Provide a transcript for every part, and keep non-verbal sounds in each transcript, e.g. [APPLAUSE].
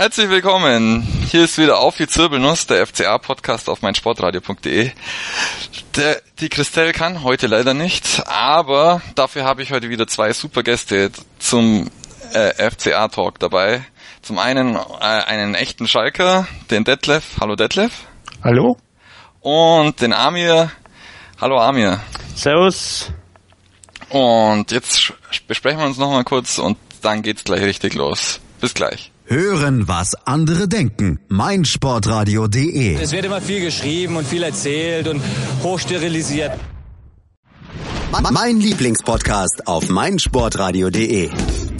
Herzlich willkommen. Hier ist wieder Auf die Zirbelnuss, der FCA-Podcast auf meinsportradio.de. Die Christelle kann heute leider nicht, aber dafür habe ich heute wieder zwei super Gäste zum äh, FCA-Talk dabei. Zum einen äh, einen echten Schalker, den Detlef. Hallo Detlef. Hallo. Und den Amir. Hallo Amir. Servus. Und jetzt besprechen wir uns nochmal kurz und dann geht's gleich richtig los. Bis gleich. Hören, was andere denken. meinsportradio.de Es wird immer viel geschrieben und viel erzählt und hochsterilisiert. Mein Lieblingspodcast auf meinsportradio.de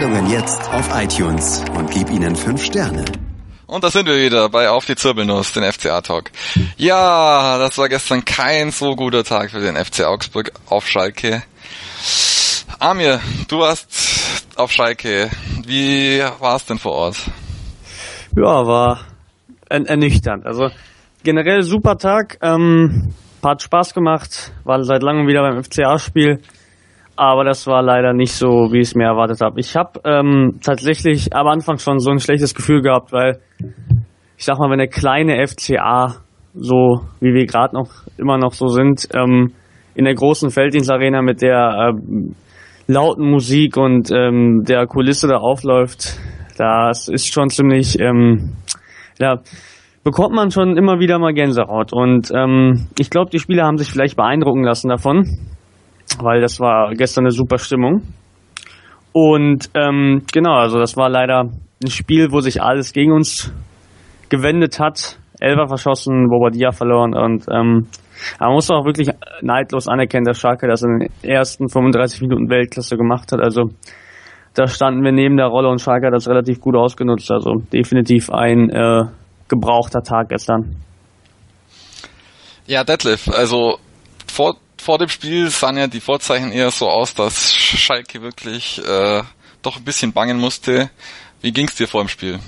Sendungen jetzt auf iTunes und gib ihnen fünf Sterne. Und da sind wir wieder bei Auf die Zirbelnuss, den FCA-Talk. Ja, das war gestern kein so guter Tag für den FC Augsburg auf Schalke. Amir, du warst auf Schalke. Wie war es denn vor Ort? Ja, war ernüchternd. Also generell super Tag. Ähm, hat Spaß gemacht. War seit langem wieder beim FCA-Spiel. Aber das war leider nicht so, wie ich es mir erwartet habe. Ich habe ähm, tatsächlich am Anfang schon so ein schlechtes Gefühl gehabt, weil ich sag mal, wenn der kleine FCA so wie wir gerade noch immer noch so sind, ähm, in der großen Felddienstarena mit der ähm, lauten Musik und ähm, der Kulisse da aufläuft, das ist schon ziemlich, ähm, ja, bekommt man schon immer wieder mal Gänsehaut. Und ähm, ich glaube, die Spieler haben sich vielleicht beeindrucken lassen davon, weil das war gestern eine super Stimmung. Und ähm, genau, also das war leider ein Spiel, wo sich alles gegen uns gewendet hat. Elfer verschossen, Bobadilla verloren und ähm, man muss auch wirklich neidlos anerkennen, dass Schalke das in den ersten 35 Minuten Weltklasse gemacht hat. Also da standen wir neben der Rolle und Schalke hat das relativ gut ausgenutzt. Also definitiv ein äh, gebrauchter Tag gestern. Ja, Detlef, also vor, vor dem Spiel sahen ja die Vorzeichen eher so aus, dass Schalke wirklich äh, doch ein bisschen bangen musste. Wie ging's dir vor dem Spiel?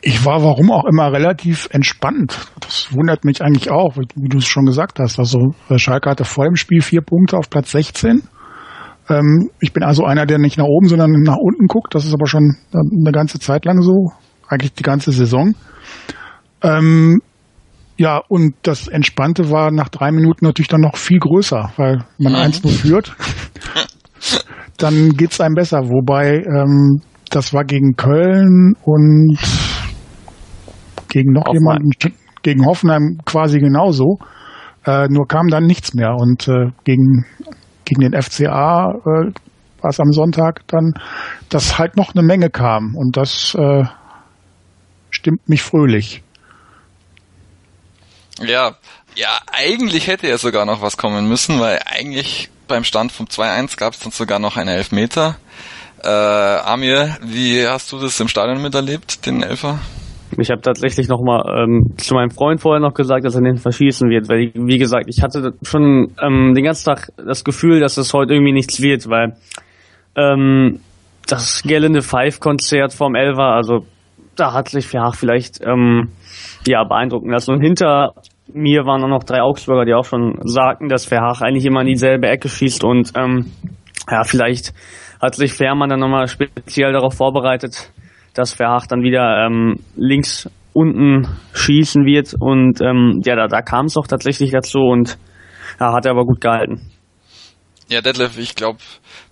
Ich war warum auch immer relativ entspannt. Das wundert mich eigentlich auch, wie, wie du es schon gesagt hast. Also Schalke hatte vor dem Spiel vier Punkte auf Platz 16. Ähm, ich bin also einer, der nicht nach oben, sondern nach unten guckt. Das ist aber schon eine ganze Zeit lang so, eigentlich die ganze Saison. Ähm, ja, und das Entspannte war nach drei Minuten natürlich dann noch viel größer, weil man eins nur führt. [LAUGHS] dann geht's einem besser. Wobei ähm, das war gegen Köln und gegen noch Hoffenheim. jemanden, gegen Hoffenheim quasi genauso. Äh, nur kam dann nichts mehr. Und äh, gegen, gegen den FCA äh, war es am Sonntag dann, dass halt noch eine Menge kam. Und das äh, stimmt mich fröhlich. Ja, ja, eigentlich hätte ja sogar noch was kommen müssen, weil eigentlich beim Stand vom 2-1 gab es dann sogar noch einen Elfmeter. Äh, Amir, wie hast du das im Stadion miterlebt, den Elfer? Ich habe tatsächlich noch mal ähm, zu meinem Freund vorher noch gesagt, dass er den verschießen wird, weil ich, wie gesagt, ich hatte schon ähm, den ganzen Tag das Gefühl, dass es heute irgendwie nichts wird, weil ähm, das Gelände Five Konzert vom Elfer, also da hat sich Verhaag vielleicht ähm, ja beeindrucken lassen. Und hinter mir waren auch noch drei Augsburger, die auch schon sagten, dass Verhaag eigentlich immer in dieselbe Ecke schießt und ähm, ja, vielleicht hat sich Fährmann dann nochmal speziell darauf vorbereitet, dass Verhaag dann wieder ähm, links unten schießen wird und ähm, ja, da, da kam es auch tatsächlich dazu und ja, hat er aber gut gehalten. Ja, Detlef, ich glaube,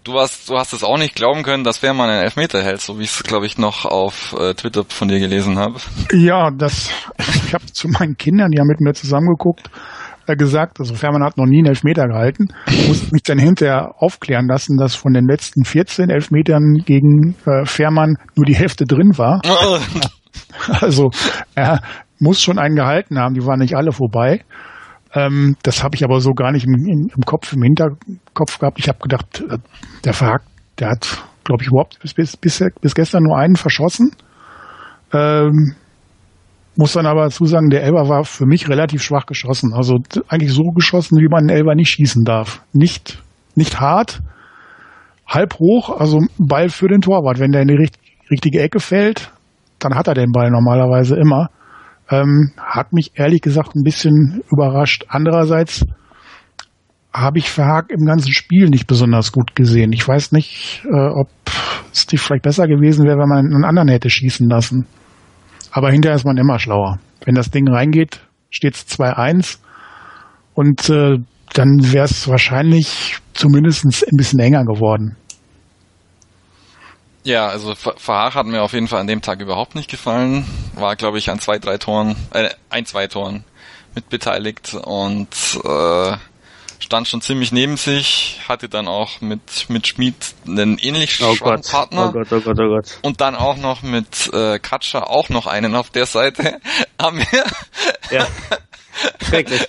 du hast, du hast es auch nicht glauben können, dass Fährmann einen Elfmeter hält, so wie ich es, glaube ich, noch auf äh, Twitter von dir gelesen habe. Ja, das, ich habe zu meinen Kindern, die haben mit mir zusammengeguckt, äh, gesagt, also Fährmann hat noch nie einen Elfmeter gehalten, musste mich dann hinterher aufklären lassen, dass von den letzten 14 Elfmetern gegen äh, Fährmann nur die Hälfte drin war. [LAUGHS] also er muss schon einen gehalten haben, die waren nicht alle vorbei. Ähm, das habe ich aber so gar nicht im, im, im, Kopf, im Hinterkopf gehabt. Ich habe gedacht, äh, der Verhack, der hat, glaube ich, überhaupt bis, bis, bis, bis gestern nur einen verschossen. Ähm, muss dann aber dazu sagen, der Elber war für mich relativ schwach geschossen. Also eigentlich so geschossen, wie man einen Elber nicht schießen darf. Nicht, nicht hart, halb hoch, also Ball für den Torwart. Wenn der in die richtige Ecke fällt, dann hat er den Ball normalerweise immer. Ähm, hat mich ehrlich gesagt ein bisschen überrascht. Andererseits habe ich Verhaag im ganzen Spiel nicht besonders gut gesehen. Ich weiß nicht, äh, ob es vielleicht besser gewesen wäre, wenn man einen anderen hätte schießen lassen. Aber hinterher ist man immer schlauer. Wenn das Ding reingeht, steht es 2-1 und äh, dann wäre es wahrscheinlich zumindest ein bisschen enger geworden. Ja, also Verhaar hat mir auf jeden Fall an dem Tag überhaupt nicht gefallen. War, glaube ich, an zwei, drei Toren, äh, ein, zwei Toren mit beteiligt und äh, stand schon ziemlich neben sich, hatte dann auch mit, mit Schmid einen ähnlich oh schwachen Gott. Partner. Oh Gott, oh Gott, oh Gott. Und dann auch noch mit äh, Katscher auch noch einen auf der Seite. [LAUGHS] Haben wir ja. Schrecklich.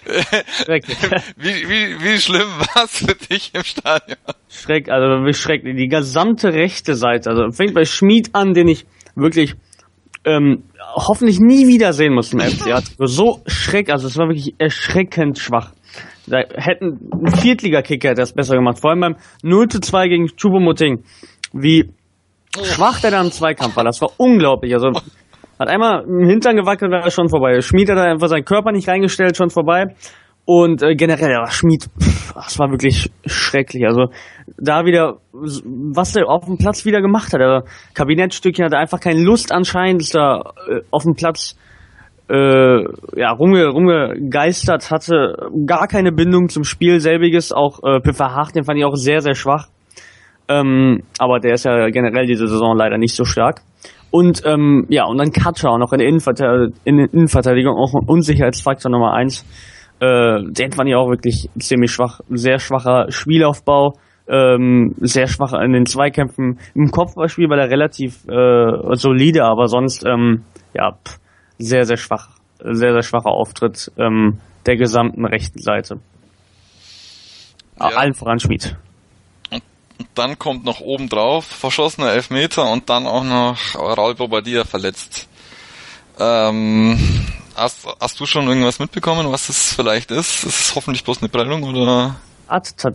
Schrecklich. [LAUGHS] Wie, wie, wie schlimm war es für dich im Stadion? Schreck, also wie schrecklich. Die gesamte rechte Seite. Also fängt bei Schmied an, den ich wirklich ähm, hoffentlich nie wiedersehen muss im FC. so schreck, also es war wirklich erschreckend schwach. Da hätten ein Viertligakicker das besser gemacht. Vor allem beim 0 zu 2 gegen Chubomoting. Wie schwach der da im Zweikampf war. Das war unglaublich. Also hat einmal im Hintern gewackelt, war schon vorbei. Schmied hat einfach seinen Körper nicht reingestellt, schon vorbei. Und äh, generell, ja, Schmied, das war wirklich schrecklich. Also da wieder, was der auf dem Platz wieder gemacht hat. Also, Kabinettstückchen hatte einfach keine Lust anscheinend, ist da äh, auf dem Platz äh, ja, rumge, rumgegeistert, hatte gar keine Bindung zum Spiel selbiges. Auch äh, Piffer Hach, den fand ich auch sehr, sehr schwach. Ähm, aber der ist ja generell diese Saison leider nicht so stark. Und ähm, ja, und dann Katscha auch noch in der, Innenverteidigung, in der Innenverteidigung auch ein Unsicherheitsfaktor Nummer eins. Äh, den fand ich auch wirklich ziemlich schwach. Sehr schwacher Spielaufbau, ähm, sehr schwach in den Zweikämpfen. Im Kopfballspiel war er relativ äh, solide, aber sonst ähm, ja pff, sehr, sehr schwach. Sehr, sehr schwacher Auftritt ähm, der gesamten rechten Seite. Ja. Allen voran Schmied. Und dann kommt noch obendrauf verschossener Elfmeter und dann auch noch Raul Bobadilla verletzt. Ähm, hast, hast du schon irgendwas mitbekommen, was das vielleicht ist? Ist es hoffentlich bloß eine Prellung oder?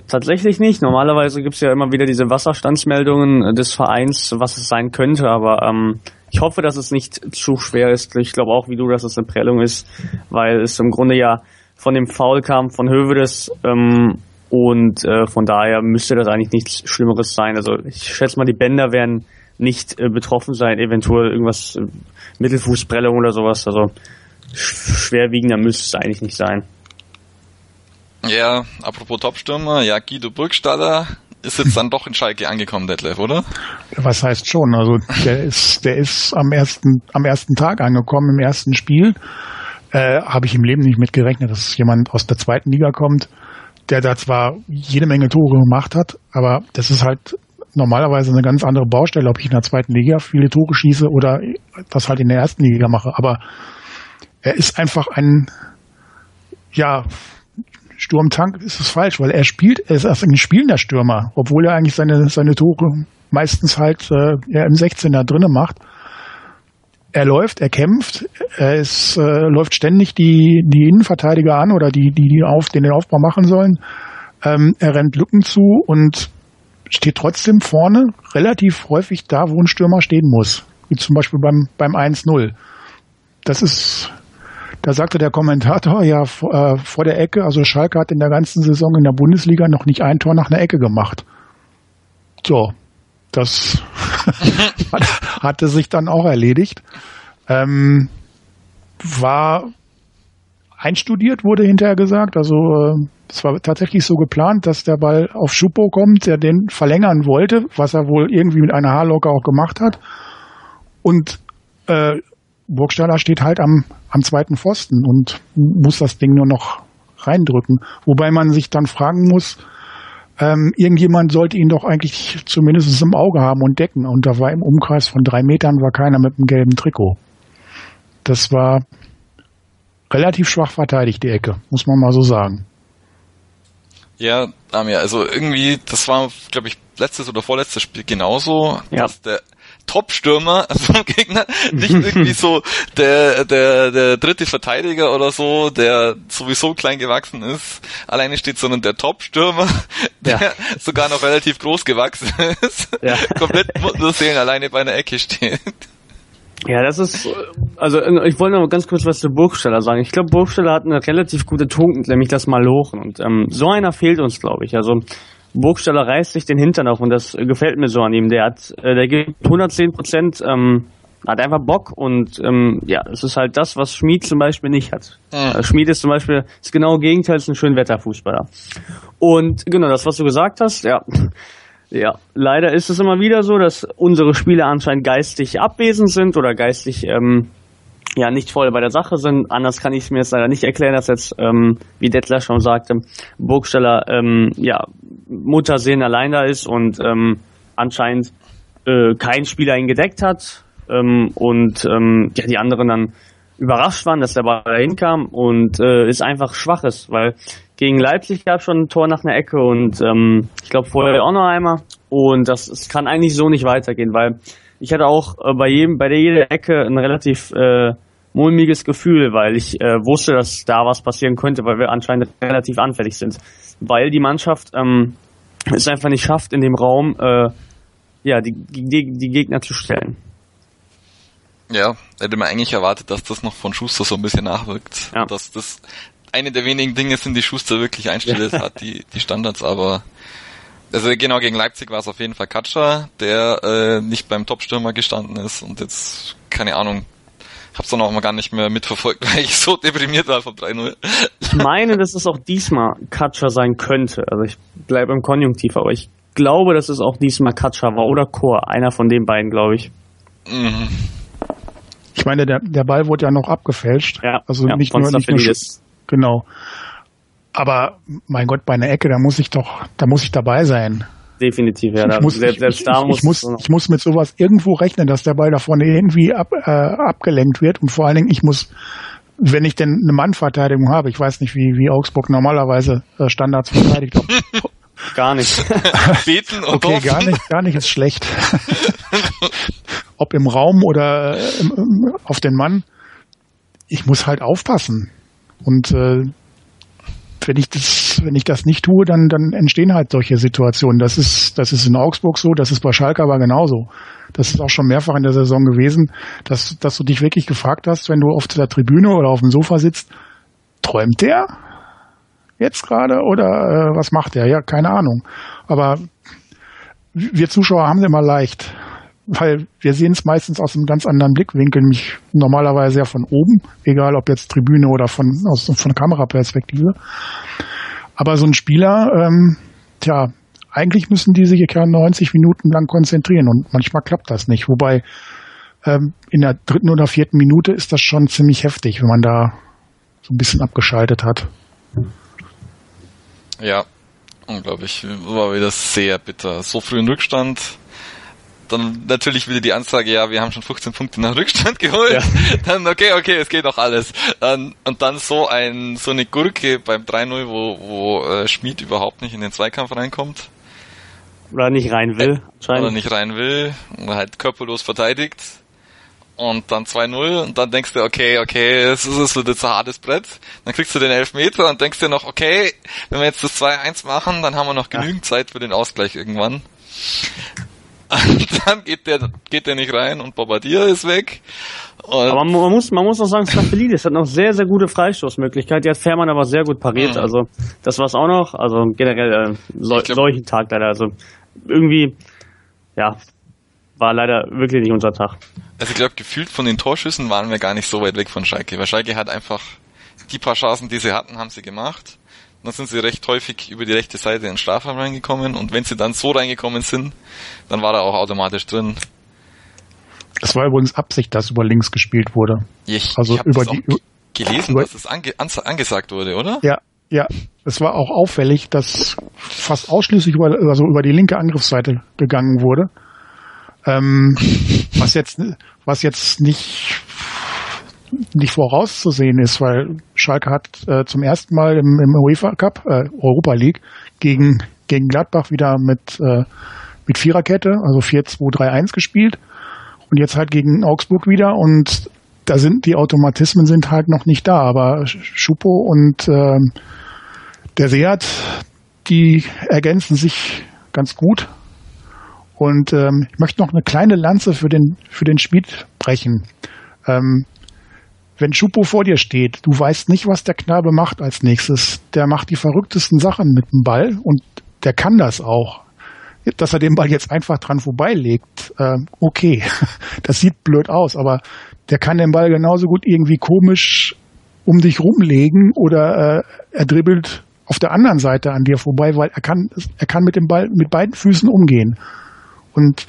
Tatsächlich nicht. Normalerweise gibt's ja immer wieder diese Wasserstandsmeldungen des Vereins, was es sein könnte, aber ähm, ich hoffe, dass es nicht zu schwer ist. Ich glaube auch wie du, dass es eine Prellung ist, weil es im Grunde ja von dem Foul kam von Hövedes ähm, und äh, von daher müsste das eigentlich nichts Schlimmeres sein. Also ich schätze mal, die Bänder werden nicht äh, betroffen sein, eventuell irgendwas äh, Mittelfußprellung oder sowas. Also schwerwiegender müsste es eigentlich nicht sein. Ja, apropos Topstürmer, ja, Guido Burgstaller ist jetzt dann doch in Schalke angekommen, Detlef, oder? Was heißt schon? Also der ist, der ist am ersten, am ersten Tag angekommen, im ersten Spiel. Äh, Habe ich im Leben nicht mitgerechnet, dass jemand aus der zweiten Liga kommt der da zwar jede Menge Tore gemacht hat, aber das ist halt normalerweise eine ganz andere Baustelle, ob ich in der zweiten Liga viele Tore schieße oder das halt in der ersten Liga mache. Aber er ist einfach ein, ja, Sturmtank ist es falsch, weil er spielt, er ist ein spielender Stürmer, obwohl er eigentlich seine, seine Tore meistens halt äh, ja, im 16er drinnen macht er läuft, er kämpft, er äh, läuft ständig die, die Innenverteidiger an oder die, die, die auf, den, Aufbau machen sollen. Ähm, er rennt Lücken zu und steht trotzdem vorne relativ häufig da, wo ein Stürmer stehen muss. Wie zum Beispiel beim, beim 1-0. Das ist, da sagte der Kommentator ja vor, äh, vor der Ecke, also Schalke hat in der ganzen Saison in der Bundesliga noch nicht ein Tor nach einer Ecke gemacht. So, das [LAUGHS] hatte sich dann auch erledigt. Ähm, war einstudiert, wurde hinterher gesagt. Also äh, es war tatsächlich so geplant, dass der Ball auf Schuppo kommt, der den verlängern wollte, was er wohl irgendwie mit einer Haarlocke auch gemacht hat. Und äh, Burgstaller steht halt am, am zweiten Pfosten und muss das Ding nur noch reindrücken. Wobei man sich dann fragen muss, ähm, irgendjemand sollte ihn doch eigentlich zumindest im Auge haben und decken. Und da war im Umkreis von drei Metern war keiner mit einem gelben Trikot. Das war relativ schwach verteidigt, die Ecke, muss man mal so sagen. Ja, Damir, also irgendwie, das war, glaube ich, letztes oder vorletztes Spiel genauso, ja. dass der Top-Stürmer [LAUGHS] also Gegner, nicht irgendwie so der, der, der dritte Verteidiger oder so, der sowieso klein gewachsen ist, alleine steht, sondern der Top-Stürmer, [LAUGHS] der ja. sogar noch relativ groß gewachsen ist, ja. [LAUGHS] komplett nur sehen, alleine bei einer Ecke steht. Ja, das ist, also ich wollte noch ganz kurz was zu Burgsteller sagen. Ich glaube, Burgsteller hat eine relativ gute Tugend, nämlich das Malochen. Und ähm, so einer fehlt uns, glaube ich. Also Burgstaller reißt sich den Hintern auf und das gefällt mir so an ihm. Der hat, äh, der gibt 110 Prozent, ähm, hat einfach Bock und ähm, ja, es ist halt das, was Schmied zum Beispiel nicht hat. Mhm. Schmied ist zum Beispiel das genaue Gegenteil, ist ein Schönwetterfußballer. Und genau das, was du gesagt hast, ja. [LAUGHS] Ja, leider ist es immer wieder so, dass unsere Spieler anscheinend geistig abwesend sind oder geistig ähm, ja nicht voll bei der Sache sind. Anders kann ich es mir jetzt leider nicht erklären, dass jetzt, ähm, wie Dettler schon sagte, Burgsteller ähm, ja Muttersehen allein da ist und ähm, anscheinend äh, kein Spieler ihn gedeckt hat ähm, und ähm, ja, die anderen dann überrascht waren, dass der Ball dahin kam und äh, ist einfach schwach ist, weil gegen Leipzig gab es schon ein Tor nach einer Ecke und ähm, ich glaube vorher auch noch einmal und das, das kann eigentlich so nicht weitergehen, weil ich hatte auch äh, bei jedem, bei der jeder Ecke ein relativ äh, mulmiges Gefühl, weil ich äh, wusste, dass da was passieren könnte, weil wir anscheinend relativ anfällig sind. Weil die Mannschaft ähm, es einfach nicht schafft, in dem Raum äh, ja, die, die, die Gegner zu stellen. Ja, hätte man eigentlich erwartet, dass das noch von Schuster so ein bisschen nachwirkt. Ja. Dass das eine der wenigen Dinge sind, die Schuster wirklich ja. hat, die, die Standards, aber also genau gegen Leipzig war es auf jeden Fall Katscher, der äh, nicht beim Topstürmer gestanden ist und jetzt, keine Ahnung, hab's dann auch mal gar nicht mehr mitverfolgt, [LAUGHS] weil ich so deprimiert war vom 3-0. Ich meine, dass es auch diesmal Katscher sein könnte. Also ich bleibe im Konjunktiv, aber ich glaube, dass es auch diesmal Katscher war oder Chor. Einer von den beiden, glaube ich. Mhm. Ich meine, der, der Ball wurde ja noch abgefälscht. Ja, also ja, nicht nur, nicht nur genau. Aber mein Gott, bei einer Ecke, da muss ich doch, da muss ich dabei sein. Definitiv, ja. Ich muss, selbst, selbst ich, da ich, muss, ich muss, ich muss mit sowas irgendwo rechnen, dass der Ball da vorne irgendwie ab, äh, abgelenkt wird und vor allen Dingen, ich muss, wenn ich denn eine Mannverteidigung habe, ich weiß nicht, wie, wie Augsburg normalerweise äh, Standards verteidigt. Ob, [LAUGHS] gar nicht. [LAUGHS] Beten und okay, gar nicht, gar nicht ist schlecht. [LAUGHS] Ob im Raum oder äh, im, auf den Mann. Ich muss halt aufpassen. Und äh, wenn ich das, wenn ich das nicht tue, dann, dann entstehen halt solche Situationen. Das ist, das ist in Augsburg so, das ist bei Schalke aber genauso. Das ist auch schon mehrfach in der Saison gewesen, dass, dass du dich wirklich gefragt hast, wenn du auf der Tribüne oder auf dem Sofa sitzt, träumt der jetzt gerade oder äh, was macht der? Ja, keine Ahnung. Aber wir Zuschauer haben es immer leicht weil wir sehen es meistens aus einem ganz anderen Blickwinkel, nämlich normalerweise ja von oben, egal ob jetzt Tribüne oder von, aus, von Kameraperspektive. Aber so ein Spieler, ähm, tja, eigentlich müssen die sich ja 90 Minuten lang konzentrieren und manchmal klappt das nicht. Wobei ähm, in der dritten oder vierten Minute ist das schon ziemlich heftig, wenn man da so ein bisschen abgeschaltet hat. Ja, unglaublich. War wieder sehr bitter. So früh in Rückstand dann natürlich wieder die Ansage, ja, wir haben schon 15 Punkte nach Rückstand [LAUGHS] geholt. Ja. Dann, okay, okay, es geht doch alles. Ähm, und dann so ein, so eine Gurke beim 3-0, wo, wo äh, Schmid überhaupt nicht in den Zweikampf reinkommt. Oder nicht rein will, äh, Oder nicht rein will, oder halt körperlos verteidigt. Und dann 2-0 und dann denkst du, okay, okay, es ist, es wird jetzt ein hartes Brett. Dann kriegst du den Elfmeter und denkst dir noch, okay, wenn wir jetzt das 2-1 machen, dann haben wir noch genügend ja. Zeit für den Ausgleich irgendwann. Dann geht der, geht der nicht rein und Bobadilla ist weg. Und aber man muss, man muss auch sagen, Staphelidis hat noch sehr, sehr gute Freistoßmöglichkeit. Die hat Fährmann aber sehr gut pariert. Mhm. Also, das war's auch noch. Also, generell, äh, so, glaub, solchen Tag leider. Also, irgendwie, ja, war leider wirklich nicht unser Tag. Also, ich glaube, gefühlt von den Torschüssen waren wir gar nicht so weit weg von Schalke. Weil Schalke hat einfach die paar Chancen, die sie hatten, haben sie gemacht. Dann sind sie recht häufig über die rechte Seite in den Strafraum reingekommen und wenn sie dann so reingekommen sind, dann war er auch automatisch drin. Es war übrigens Absicht, dass über links gespielt wurde. Ich, also ich über die gelesen, über, dass es ange, angesagt wurde, oder? Ja, ja. Es war auch auffällig, dass fast ausschließlich über, also über die linke Angriffsseite gegangen wurde. Ähm, was jetzt, was jetzt nicht nicht vorauszusehen ist, weil Schalke hat äh, zum ersten Mal im, im UEFA Cup, äh, Europa League, gegen, gegen Gladbach wieder mit, äh, mit Viererkette, also 4-2-3-1 gespielt. Und jetzt halt gegen Augsburg wieder und da sind die Automatismen sind halt noch nicht da, aber Schupo und äh, der Seat, die ergänzen sich ganz gut. Und ähm, ich möchte noch eine kleine Lanze für den für den Schmied brechen. Ähm, wenn Schupo vor dir steht, du weißt nicht, was der Knabe macht als nächstes. Der macht die verrücktesten Sachen mit dem Ball und der kann das auch. Dass er den Ball jetzt einfach dran vorbeilegt, äh, okay, [LAUGHS] das sieht blöd aus, aber der kann den Ball genauso gut irgendwie komisch um dich rumlegen oder äh, er dribbelt auf der anderen Seite an dir vorbei, weil er kann, er kann mit dem Ball mit beiden Füßen umgehen. Und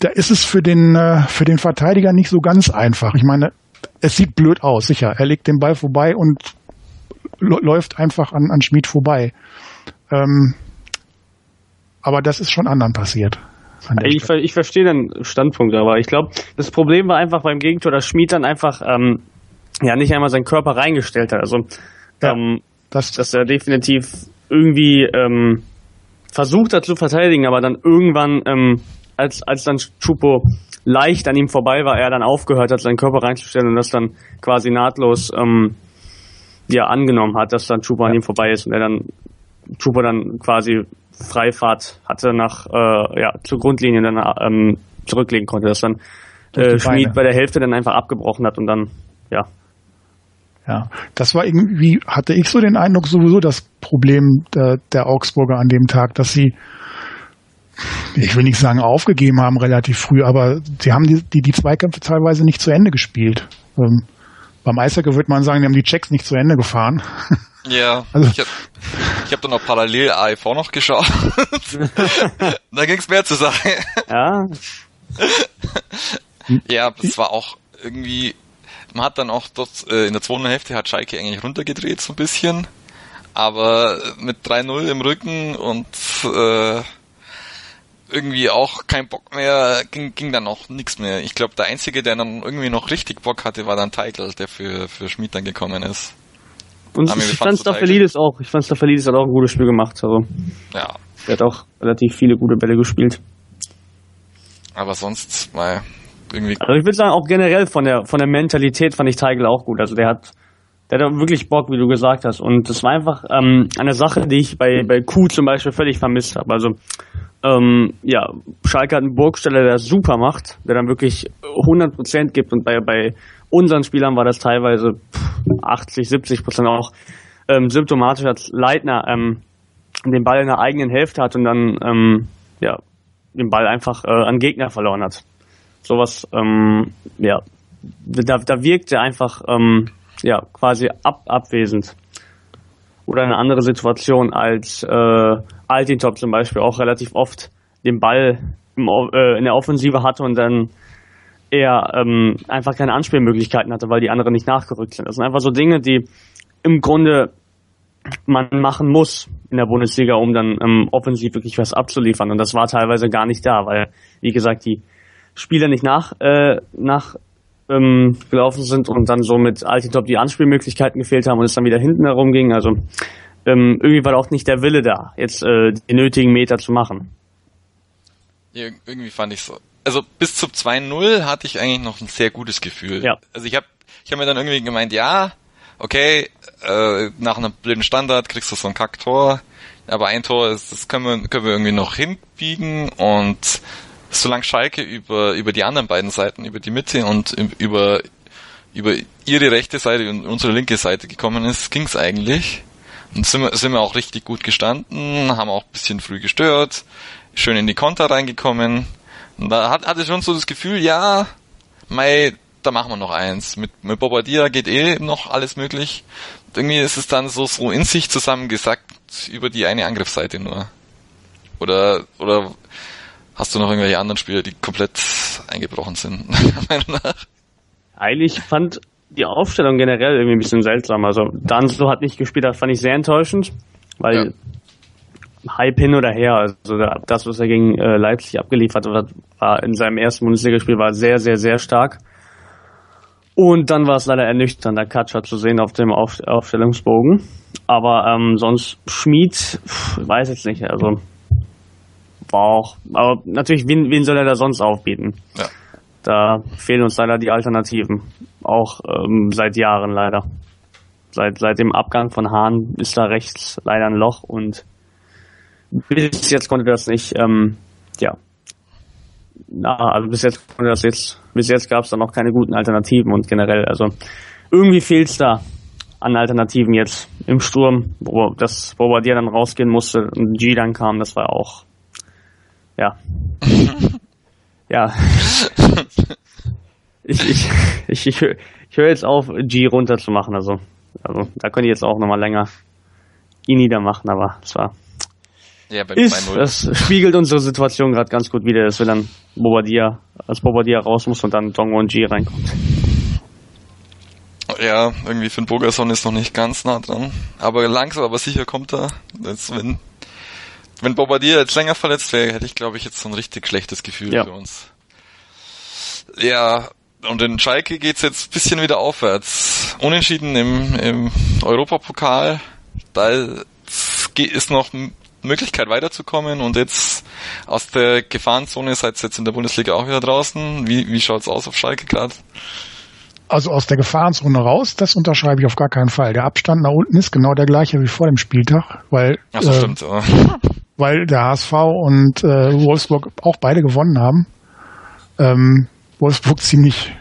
da ist es für den, äh, für den Verteidiger nicht so ganz einfach. Ich meine, es sieht blöd aus, sicher. Er legt den Ball vorbei und läuft einfach an, an Schmid vorbei. Ähm, aber das ist schon anderen passiert. Ich, ich, verstehe den Standpunkt, aber ich glaube, das Problem war einfach beim Gegentor, dass Schmid dann einfach ähm, ja nicht einmal seinen Körper reingestellt hat. Also ja, ähm, das dass er definitiv irgendwie ähm, versucht hat zu verteidigen, aber dann irgendwann, ähm, als, als dann Chupo leicht an ihm vorbei war, er dann aufgehört hat, seinen Körper reinzustellen und das dann quasi nahtlos ähm, ja, angenommen hat, dass dann Chupa ja. an ihm vorbei ist und er dann Chupa dann quasi Freifahrt hatte nach äh, ja, zur Grundlinie dann ähm, zurücklegen konnte, dass dann äh, Schmied bei der Hälfte dann einfach abgebrochen hat und dann ja. Ja, das war irgendwie, hatte ich so den Eindruck, sowieso das Problem der, der Augsburger an dem Tag, dass sie ich will nicht sagen aufgegeben haben relativ früh, aber sie haben die, die, die Zweikämpfe teilweise nicht zu Ende gespielt. Ähm, beim Eishockey würde man sagen, die haben die Checks nicht zu Ende gefahren. [LAUGHS] Ja, also, ich habe ich hab dann noch parallel AIV noch geschaut. [LAUGHS] da ging es mehr zur Sache. Ja. [LAUGHS] ja, das war auch irgendwie, man hat dann auch dort, äh, in der zweiten Hälfte hat Schalke eigentlich runtergedreht so ein bisschen, aber mit 3-0 im Rücken und äh, irgendwie auch kein Bock mehr, ging, ging dann auch nichts mehr. Ich glaube, der Einzige, der dann irgendwie noch richtig Bock hatte, war dann Teigl, der für, für Schmid dann gekommen ist. Und ich, ich fand Staffelidis auch, ich fand Staffelidis hat auch ein gutes Spiel gemacht, also. Ja. Er hat auch relativ viele gute Bälle gespielt. Aber sonst, mal, irgendwie. Also ich würde sagen, auch generell von der, von der Mentalität fand ich Teigl auch gut. Also der hat, der hat wirklich Bock, wie du gesagt hast. Und das war einfach ähm, eine Sache, die ich bei, bei Q zum Beispiel völlig vermisst habe. Also ähm, ja, Schalke hat einen Burgsteller, der das super macht, der dann wirklich 100% gibt und bei, bei unseren Spielern war das teilweise 80, 70% auch ähm, symptomatisch, als Leitner ähm, den Ball in der eigenen Hälfte hat und dann ähm, ja, den Ball einfach äh, an Gegner verloren hat. Sowas, ähm, ja, da, da wirkt er einfach ähm, ja, quasi ab, abwesend. Oder eine andere Situation als äh, Altintop zum Beispiel auch relativ oft den Ball im, äh, in der Offensive hatte und dann er ähm, einfach keine Anspielmöglichkeiten hatte, weil die anderen nicht nachgerückt sind. Das sind einfach so Dinge, die im Grunde man machen muss in der Bundesliga, um dann ähm, offensiv wirklich was abzuliefern. Und das war teilweise gar nicht da, weil, wie gesagt, die Spieler nicht nach, äh, nach ähm, gelaufen sind und dann so mit Altintop die Anspielmöglichkeiten gefehlt haben und es dann wieder hinten herum ging. Also ähm, irgendwie war auch nicht der Wille da, jetzt äh, die nötigen Meter zu machen. Ja, irgendwie fand ich so. Also bis zum 2-0 hatte ich eigentlich noch ein sehr gutes Gefühl. Ja. Also ich habe ich hab mir dann irgendwie gemeint, ja, okay, äh, nach einem blöden Standard kriegst du so ein Kacktor, aber ein Tor, ist, das können wir, können wir irgendwie noch hinbiegen und solange Schalke über, über die anderen beiden Seiten, über die Mitte und über, über ihre rechte Seite und unsere linke Seite gekommen ist, ging's eigentlich. Und sind wir, sind wir auch richtig gut gestanden, haben auch bisschen früh gestört, schön in die Konter reingekommen. Und da hat, hatte schon so das Gefühl, ja, mei, da machen wir noch eins. Mit, mit Bobadilla geht eh noch alles möglich. irgendwie ist es dann so, so in sich zusammengesackt über die eine Angriffsseite nur. Oder, oder hast du noch irgendwelche anderen Spieler, die komplett eingebrochen sind? [LAUGHS] Eigentlich fand die Aufstellung generell irgendwie ein bisschen seltsam. Also Danzo hat nicht gespielt, das fand ich sehr enttäuschend, weil ja. Hype hin oder her, also das, was er gegen äh, Leipzig abgeliefert hat, war in seinem ersten Bundesligaspiel war sehr, sehr, sehr stark. Und dann war es leider ernüchternd, der Katscher zu sehen auf dem Auf Aufstellungsbogen. Aber ähm, sonst Schmied, weiß jetzt nicht, also war auch, aber natürlich, wen, wen soll er da sonst aufbieten? Ja. Da fehlen uns leider die Alternativen. Auch ähm, seit Jahren leider. Seit, seit dem Abgang von Hahn ist da rechts leider ein Loch und bis jetzt konnte das nicht, ähm, ja. Na, also bis jetzt konnte das jetzt, bis jetzt gab es da noch keine guten Alternativen und generell, also irgendwie fehlt es da an Alternativen jetzt im Sturm, wo das Bombardier dann rausgehen musste und G dann kam, das war auch ja. [LAUGHS] ja. [LAUGHS] ich, ich, ich, ich, ich höre jetzt auf, G runterzumachen, also, also da könnte ich jetzt auch nochmal länger ihn niedermachen, aber es war ja, ist, das spiegelt unsere Situation gerade ganz gut wieder, dass wir dann Bobadilla, als Bobadilla raus muss und dann Dongo und G reinkommt. Ja, irgendwie Finn Bogerson ist noch nicht ganz nah dran. Aber langsam, aber sicher kommt er. Jetzt, wenn wenn Bobadilla jetzt länger verletzt wäre, hätte ich, glaube ich, jetzt so ein richtig schlechtes Gefühl ja. für uns. Ja, und in Schalke geht's jetzt bisschen wieder aufwärts. Unentschieden im, im Europapokal. Da ist noch Möglichkeit weiterzukommen und jetzt aus der Gefahrenzone seid ihr jetzt in der Bundesliga auch wieder draußen. Wie, wie schaut's aus auf Schalke gerade? Also aus der Gefahrenzone raus, das unterschreibe ich auf gar keinen Fall. Der Abstand nach unten ist genau der gleiche wie vor dem Spieltag, weil Ach so, äh, stimmt [LAUGHS] weil der HSV und äh, Wolfsburg auch beide gewonnen haben. Ähm, Wolfsburg ziemlich,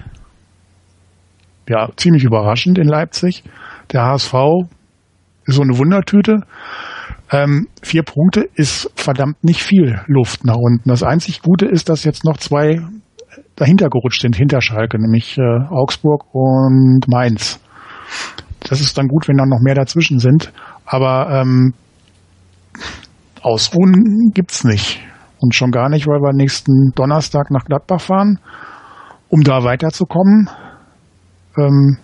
ja, ziemlich überraschend in Leipzig. Der HSV ist so eine Wundertüte. Ähm, vier Punkte ist verdammt nicht viel Luft nach unten. Das einzig Gute ist, dass jetzt noch zwei dahinter gerutscht sind, hinter Schalke, nämlich äh, Augsburg und Mainz. Das ist dann gut, wenn dann noch mehr dazwischen sind. Aber ähm, Ausruhen gibt's nicht. Und schon gar nicht, weil wir nächsten Donnerstag nach Gladbach fahren, um da weiterzukommen. Ähm,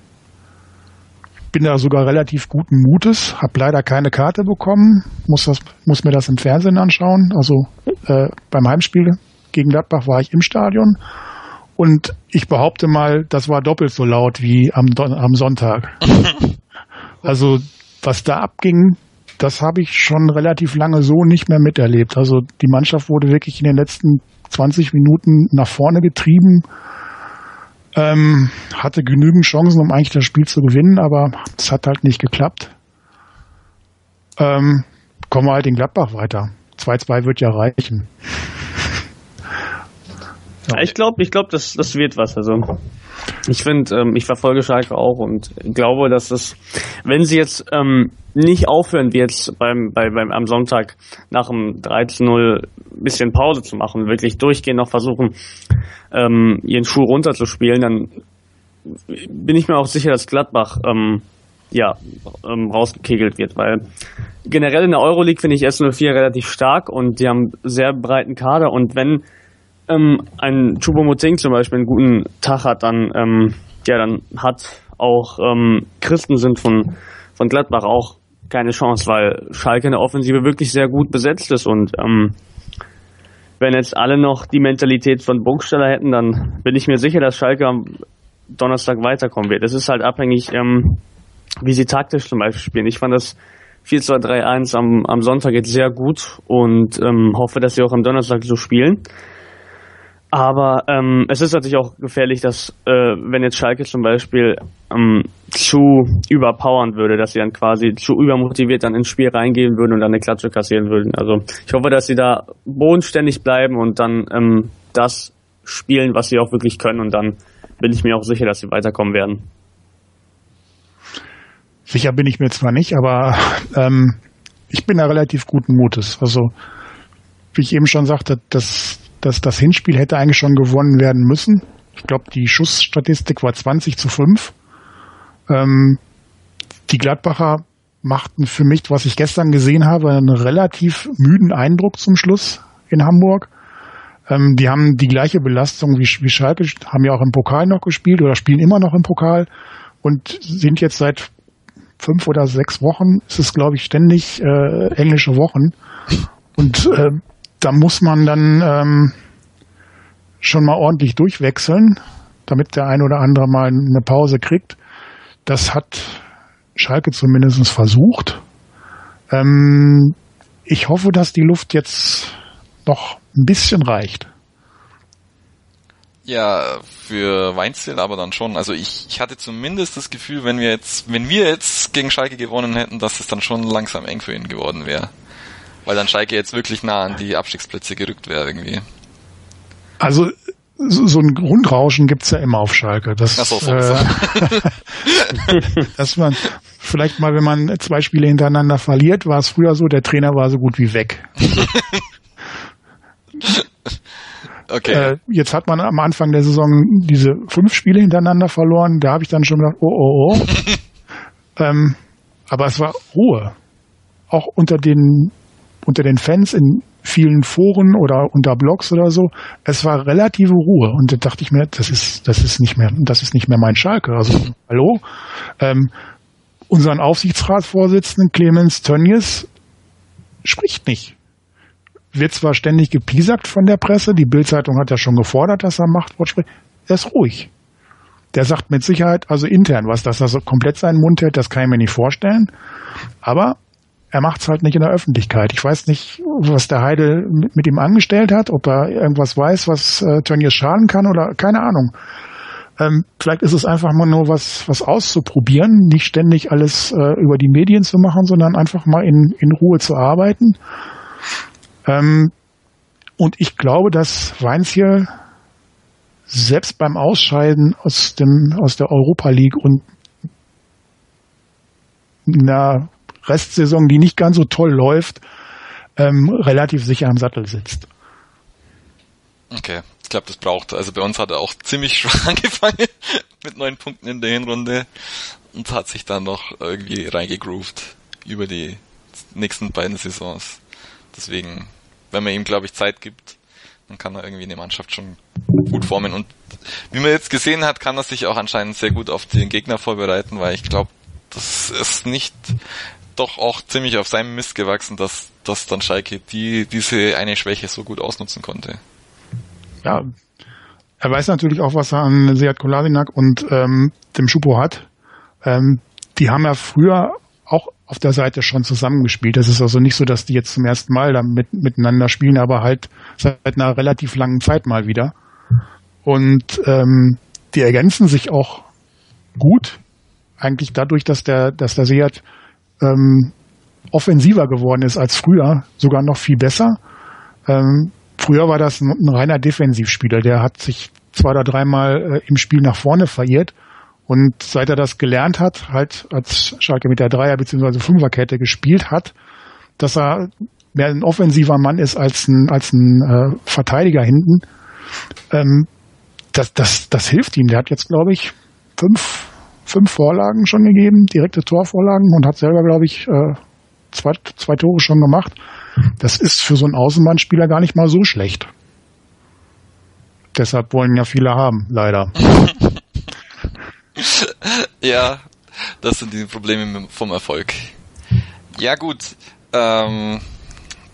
bin da sogar relativ guten Mutes, habe leider keine Karte bekommen, muss, das, muss mir das im Fernsehen anschauen. Also äh, beim Heimspiel gegen Gladbach war ich im Stadion und ich behaupte mal, das war doppelt so laut wie am, am Sonntag. [LAUGHS] also was da abging, das habe ich schon relativ lange so nicht mehr miterlebt. Also die Mannschaft wurde wirklich in den letzten 20 Minuten nach vorne getrieben, ähm, hatte genügend Chancen, um eigentlich das Spiel zu gewinnen, aber es hat halt nicht geklappt. Ähm, kommen wir halt in Gladbach weiter. 2-2 wird ja reichen. Ja. Ich glaube, ich glaube, das, das wird was. Also ich finde, ähm, ich verfolge Schalke auch und glaube, dass das, wenn sie jetzt ähm, nicht aufhören wie jetzt beim, bei, beim am Sonntag nach dem 13-0 bisschen Pause zu machen, wirklich durchgehend noch versuchen, ähm, ihren Schuh runterzuspielen, dann bin ich mir auch sicher, dass Gladbach ähm, ja, ähm, rausgekegelt wird, weil generell in der Euroleague finde ich S04 relativ stark und die haben sehr breiten Kader und wenn ähm, ein Choupo-Moting zum Beispiel einen guten Tag hat, dann, ähm, ja, dann hat auch ähm, Christensen von, von Gladbach auch keine Chance, weil Schalke in der Offensive wirklich sehr gut besetzt ist und ähm, wenn jetzt alle noch die Mentalität von Burgstaller hätten, dann bin ich mir sicher, dass Schalke am Donnerstag weiterkommen wird. Es ist halt abhängig, ähm, wie sie taktisch zum Beispiel spielen. Ich fand das 4-2-3-1 am, am Sonntag jetzt sehr gut und ähm, hoffe, dass sie auch am Donnerstag so spielen. Aber ähm, es ist natürlich auch gefährlich, dass äh, wenn jetzt Schalke zum Beispiel ähm, zu überpowern würde, dass sie dann quasi zu übermotiviert dann ins Spiel reingehen würden und dann eine Klatsche kassieren würden. Also ich hoffe, dass sie da bodenständig bleiben und dann ähm, das spielen, was sie auch wirklich können und dann bin ich mir auch sicher, dass sie weiterkommen werden. Sicher bin ich mir zwar nicht, aber ähm, ich bin da relativ guten Mutes. Also wie ich eben schon sagte, das dass das Hinspiel hätte eigentlich schon gewonnen werden müssen. Ich glaube, die Schussstatistik war 20 zu 5. Ähm, die Gladbacher machten für mich, was ich gestern gesehen habe, einen relativ müden Eindruck zum Schluss in Hamburg. Ähm, die haben die gleiche Belastung wie, wie Schalke, haben ja auch im Pokal noch gespielt oder spielen immer noch im Pokal und sind jetzt seit fünf oder sechs Wochen, ist es glaube ich ständig äh, englische Wochen. Und äh, da muss man dann ähm, schon mal ordentlich durchwechseln, damit der ein oder andere mal eine Pause kriegt. Das hat Schalke zumindest versucht. Ähm, ich hoffe, dass die Luft jetzt noch ein bisschen reicht. Ja, für Weinzel aber dann schon. Also ich, ich hatte zumindest das Gefühl, wenn wir jetzt, wenn wir jetzt gegen Schalke gewonnen hätten, dass es dann schon langsam eng für ihn geworden wäre. Weil dann Schalke jetzt wirklich nah an die Abstiegsplätze gerückt wäre irgendwie. Also so ein Grundrauschen gibt's ja immer auf Schalke. Das, Ach so, so, äh, [LAUGHS] dass man vielleicht mal, wenn man zwei Spiele hintereinander verliert, war es früher so, der Trainer war so gut wie weg. [LAUGHS] Okay. Äh, jetzt hat man am Anfang der Saison diese fünf Spiele hintereinander verloren. Da habe ich dann schon gedacht, oh, oh, oh. [LAUGHS] ähm, aber es war Ruhe. Auch unter den, unter den Fans in vielen Foren oder unter Blogs oder so. Es war relative Ruhe. Und da dachte ich mir, das ist, das ist nicht mehr, das ist nicht mehr mein Schalke. Also, hallo? Ähm, unseren Aufsichtsratsvorsitzenden Clemens Tönnies spricht nicht wird zwar ständig gepiesackt von der Presse, die Bildzeitung hat ja schon gefordert, dass er Machtwort spricht, er ist ruhig. Der sagt mit Sicherheit, also intern was, dass er so komplett seinen Mund hält, das kann ich mir nicht vorstellen. Aber er macht es halt nicht in der Öffentlichkeit. Ich weiß nicht, was der Heidel mit, mit ihm angestellt hat, ob er irgendwas weiß, was äh, Tönnies schaden kann oder keine Ahnung. Ähm, vielleicht ist es einfach mal nur was, was auszuprobieren, nicht ständig alles äh, über die Medien zu machen, sondern einfach mal in, in Ruhe zu arbeiten ähm, und ich glaube, dass Weinziel selbst beim Ausscheiden aus dem aus der Europa League und einer Restsaison, die nicht ganz so toll läuft, ähm, relativ sicher am Sattel sitzt. Okay, ich glaube, das braucht. Also bei uns hat er auch ziemlich [LAUGHS] schwach angefangen mit neun Punkten in der Hinrunde und hat sich dann noch irgendwie reingegroovt über die nächsten beiden Saisons. Deswegen, wenn man ihm, glaube ich, Zeit gibt, dann kann er irgendwie eine Mannschaft schon gut formen. Und wie man jetzt gesehen hat, kann er sich auch anscheinend sehr gut auf den Gegner vorbereiten, weil ich glaube, das ist nicht doch auch ziemlich auf seinem Mist gewachsen, dass, dass dann Schalke die, diese eine Schwäche so gut ausnutzen konnte. Ja, er weiß natürlich auch, was er an Seat Koladinak und ähm, dem Schupo hat. Ähm, die haben ja früher auch auf der Seite schon zusammengespielt. Es ist also nicht so, dass die jetzt zum ersten Mal damit miteinander spielen, aber halt seit einer relativ langen Zeit mal wieder. Und ähm, die ergänzen sich auch gut, eigentlich dadurch, dass der, dass der Seat ähm, offensiver geworden ist als früher, sogar noch viel besser. Ähm, früher war das ein, ein reiner Defensivspieler, der hat sich zwei oder dreimal äh, im Spiel nach vorne verirrt und seit er das gelernt hat, halt als Schalke mit der Dreier- bzw. Fünferkette gespielt hat, dass er mehr ein offensiver Mann ist als ein, als ein äh, Verteidiger hinten, ähm, das, das, das hilft ihm. Der hat jetzt, glaube ich, fünf, fünf Vorlagen schon gegeben, direkte Torvorlagen und hat selber, glaube ich, äh, zwei, zwei Tore schon gemacht. Das ist für so einen Außenbahnspieler gar nicht mal so schlecht. Deshalb wollen ja viele haben, leider. [LAUGHS] ja, das sind die Probleme vom Erfolg. Ja gut, ähm,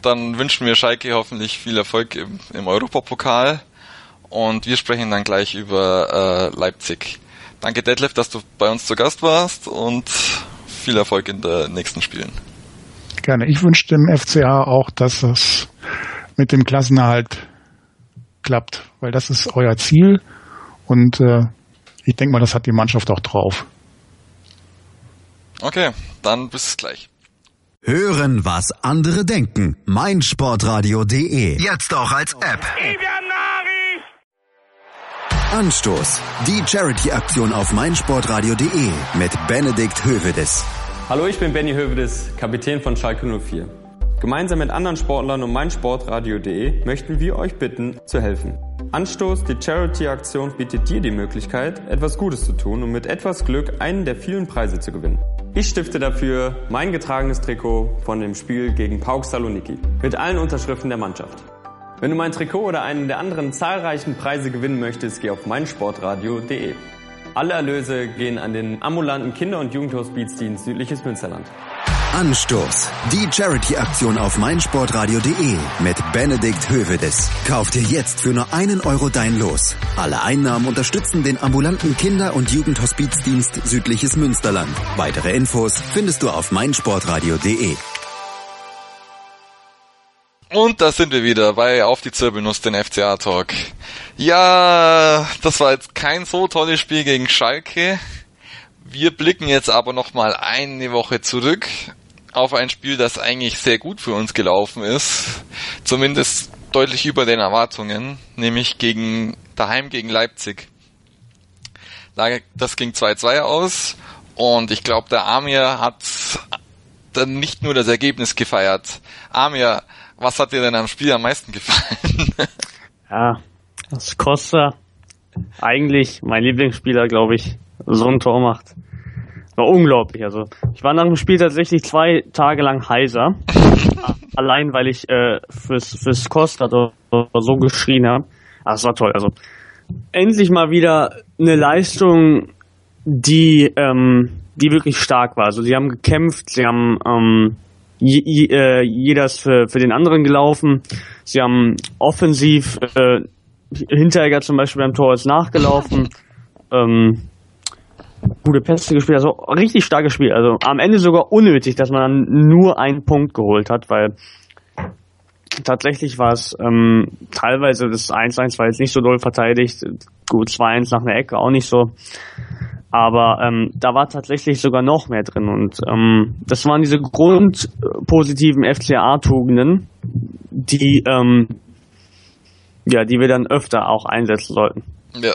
dann wünschen wir Schalke hoffentlich viel Erfolg im, im Europapokal und wir sprechen dann gleich über äh, Leipzig. Danke Detlef, dass du bei uns zu Gast warst und viel Erfolg in den nächsten Spielen. Gerne. Ich wünsche dem FCA auch, dass es mit dem Klassenerhalt klappt, weil das ist euer Ziel und äh, ich denke mal, das hat die Mannschaft auch drauf. Okay, dann bis gleich. Hören, was andere denken. meinsportradio.de. Jetzt auch als App. Anstoß. Die Charity-Aktion auf meinsportradio.de mit Benedikt Hövedes. Hallo, ich bin Benny Hövedes, Kapitän von Schalke 04. Gemeinsam mit anderen Sportlern und meinsportradio.de möchten wir euch bitten, zu helfen. Anstoß, die Charity-Aktion bietet dir die Möglichkeit, etwas Gutes zu tun und mit etwas Glück einen der vielen Preise zu gewinnen. Ich stifte dafür mein getragenes Trikot von dem Spiel gegen Pauk Saloniki mit allen Unterschriften der Mannschaft. Wenn du mein Trikot oder einen der anderen zahlreichen Preise gewinnen möchtest, geh auf meinsportradio.de. Alle Erlöse gehen an den ambulanten Kinder- und Jugendhospizdienst Südliches Münsterland. Anstoß. Die Charity-Aktion auf meinsportradio.de mit Benedikt Hövedes. Kauf dir jetzt für nur einen Euro dein Los. Alle Einnahmen unterstützen den ambulanten Kinder- und Jugendhospizdienst Südliches Münsterland. Weitere Infos findest du auf meinsportradio.de. Und da sind wir wieder bei Auf die Zirbelnuss, den FCA-Talk. Ja, das war jetzt kein so tolles Spiel gegen Schalke. Wir blicken jetzt aber nochmal eine Woche zurück auf ein Spiel, das eigentlich sehr gut für uns gelaufen ist. Zumindest deutlich über den Erwartungen, nämlich gegen, daheim gegen Leipzig. Das ging 2-2 aus und ich glaube, der Amir hat dann nicht nur das Ergebnis gefeiert. Amir, was hat dir denn am Spiel am meisten gefallen? [LAUGHS] ja, das Costa, eigentlich mein Lieblingsspieler, glaube ich, so ein Tor macht. War unglaublich. Also ich war nach dem Spiel tatsächlich zwei Tage lang heiser. [LAUGHS] Allein weil ich äh, fürs, fürs Costa so geschrien habe. Ah, das war toll. Also endlich mal wieder eine Leistung, die, ähm, die wirklich stark war. Also sie haben gekämpft, sie haben ähm, je, äh, jeder ist für, für den anderen gelaufen. Sie haben offensiv äh, Hinteregger zum Beispiel beim Tor ist nachgelaufen. [LAUGHS] Ähm, gute Pässe gespielt, also richtig starkes Spiel. Also am Ende sogar unnötig, dass man dann nur einen Punkt geholt hat, weil tatsächlich war es ähm, teilweise das 1-1 war jetzt nicht so doll verteidigt, gut 2-1 nach einer Ecke auch nicht so. Aber ähm, da war tatsächlich sogar noch mehr drin. Und ähm, das waren diese grundpositiven FCA-Tugenden, die, ähm, ja, die wir dann öfter auch einsetzen sollten. Ja.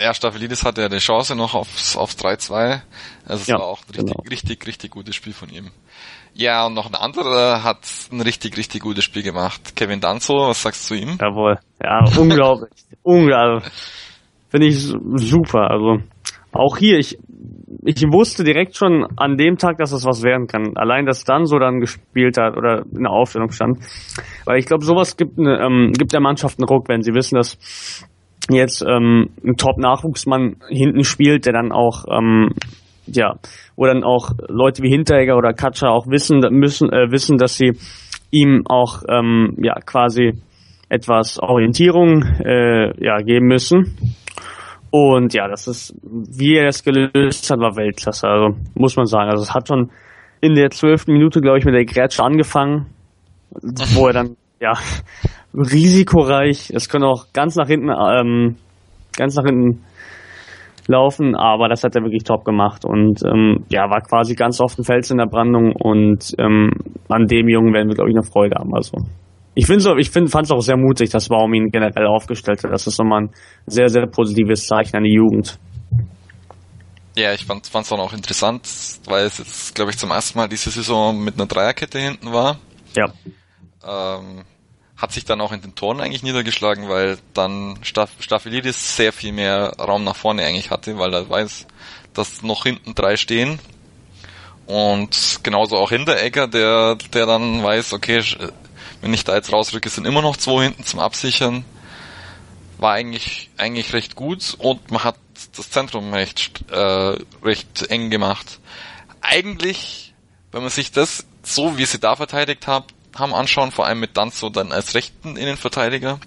Ja, Staphelidis hatte ja die Chance noch aufs, aufs 3-2. Also es ja, war auch ein richtig, genau. richtig, richtig gutes Spiel von ihm. Ja, und noch ein anderer hat ein richtig, richtig gutes Spiel gemacht. Kevin Danzo, was sagst du zu ihm? Jawohl. Ja, unglaublich. [LAUGHS] unglaublich. Finde ich super. Also auch hier, ich, ich wusste direkt schon an dem Tag, dass es was werden kann. Allein, dass dann so dann gespielt hat oder in der Aufstellung stand. Weil ich glaube, sowas gibt, eine, ähm, gibt der Mannschaft einen Ruck, wenn sie wissen, dass jetzt ähm, ein Top-Nachwuchsmann hinten spielt, der dann auch ähm, ja, wo dann auch Leute wie Hinteregger oder Katscher auch wissen müssen, äh, wissen, dass sie ihm auch ähm, ja quasi etwas Orientierung äh, ja geben müssen und ja, das ist, wie er das gelöst hat, war Weltklasse. Also muss man sagen. Also es hat schon in der zwölften Minute, glaube ich, mit der Grätsche angefangen, wo er dann ja [LAUGHS] risikoreich. Es können auch ganz nach hinten, ähm, ganz nach hinten laufen, aber das hat er wirklich top gemacht und ähm, ja, war quasi ganz oft ein Fels in der Brandung und ähm, an dem Jungen werden wir, glaube ich, noch Freude haben. Also ich finde ich find, fand es auch sehr mutig, dass Baum ihn generell aufgestellt hat. Das ist nochmal ein sehr, sehr positives Zeichen an die Jugend. Ja, ich fand es auch interessant, weil es jetzt, glaube ich, zum ersten Mal diese Saison mit einer Dreierkette hinten war. Ja. Ähm, hat sich dann auch in den Toren eigentlich niedergeschlagen, weil dann Staff Staffelidis sehr viel mehr Raum nach vorne eigentlich hatte, weil er weiß, dass noch hinten drei stehen. Und genauso auch Hinteregger, der, der dann weiß, okay, wenn ich da jetzt rausrücke, sind immer noch zwei hinten zum Absichern. War eigentlich, eigentlich recht gut und man hat das Zentrum recht, äh, recht eng gemacht. Eigentlich, wenn man sich das so, wie sie da verteidigt haben, haben anschauen, vor allem mit Danzo dann als rechten Innenverteidiger,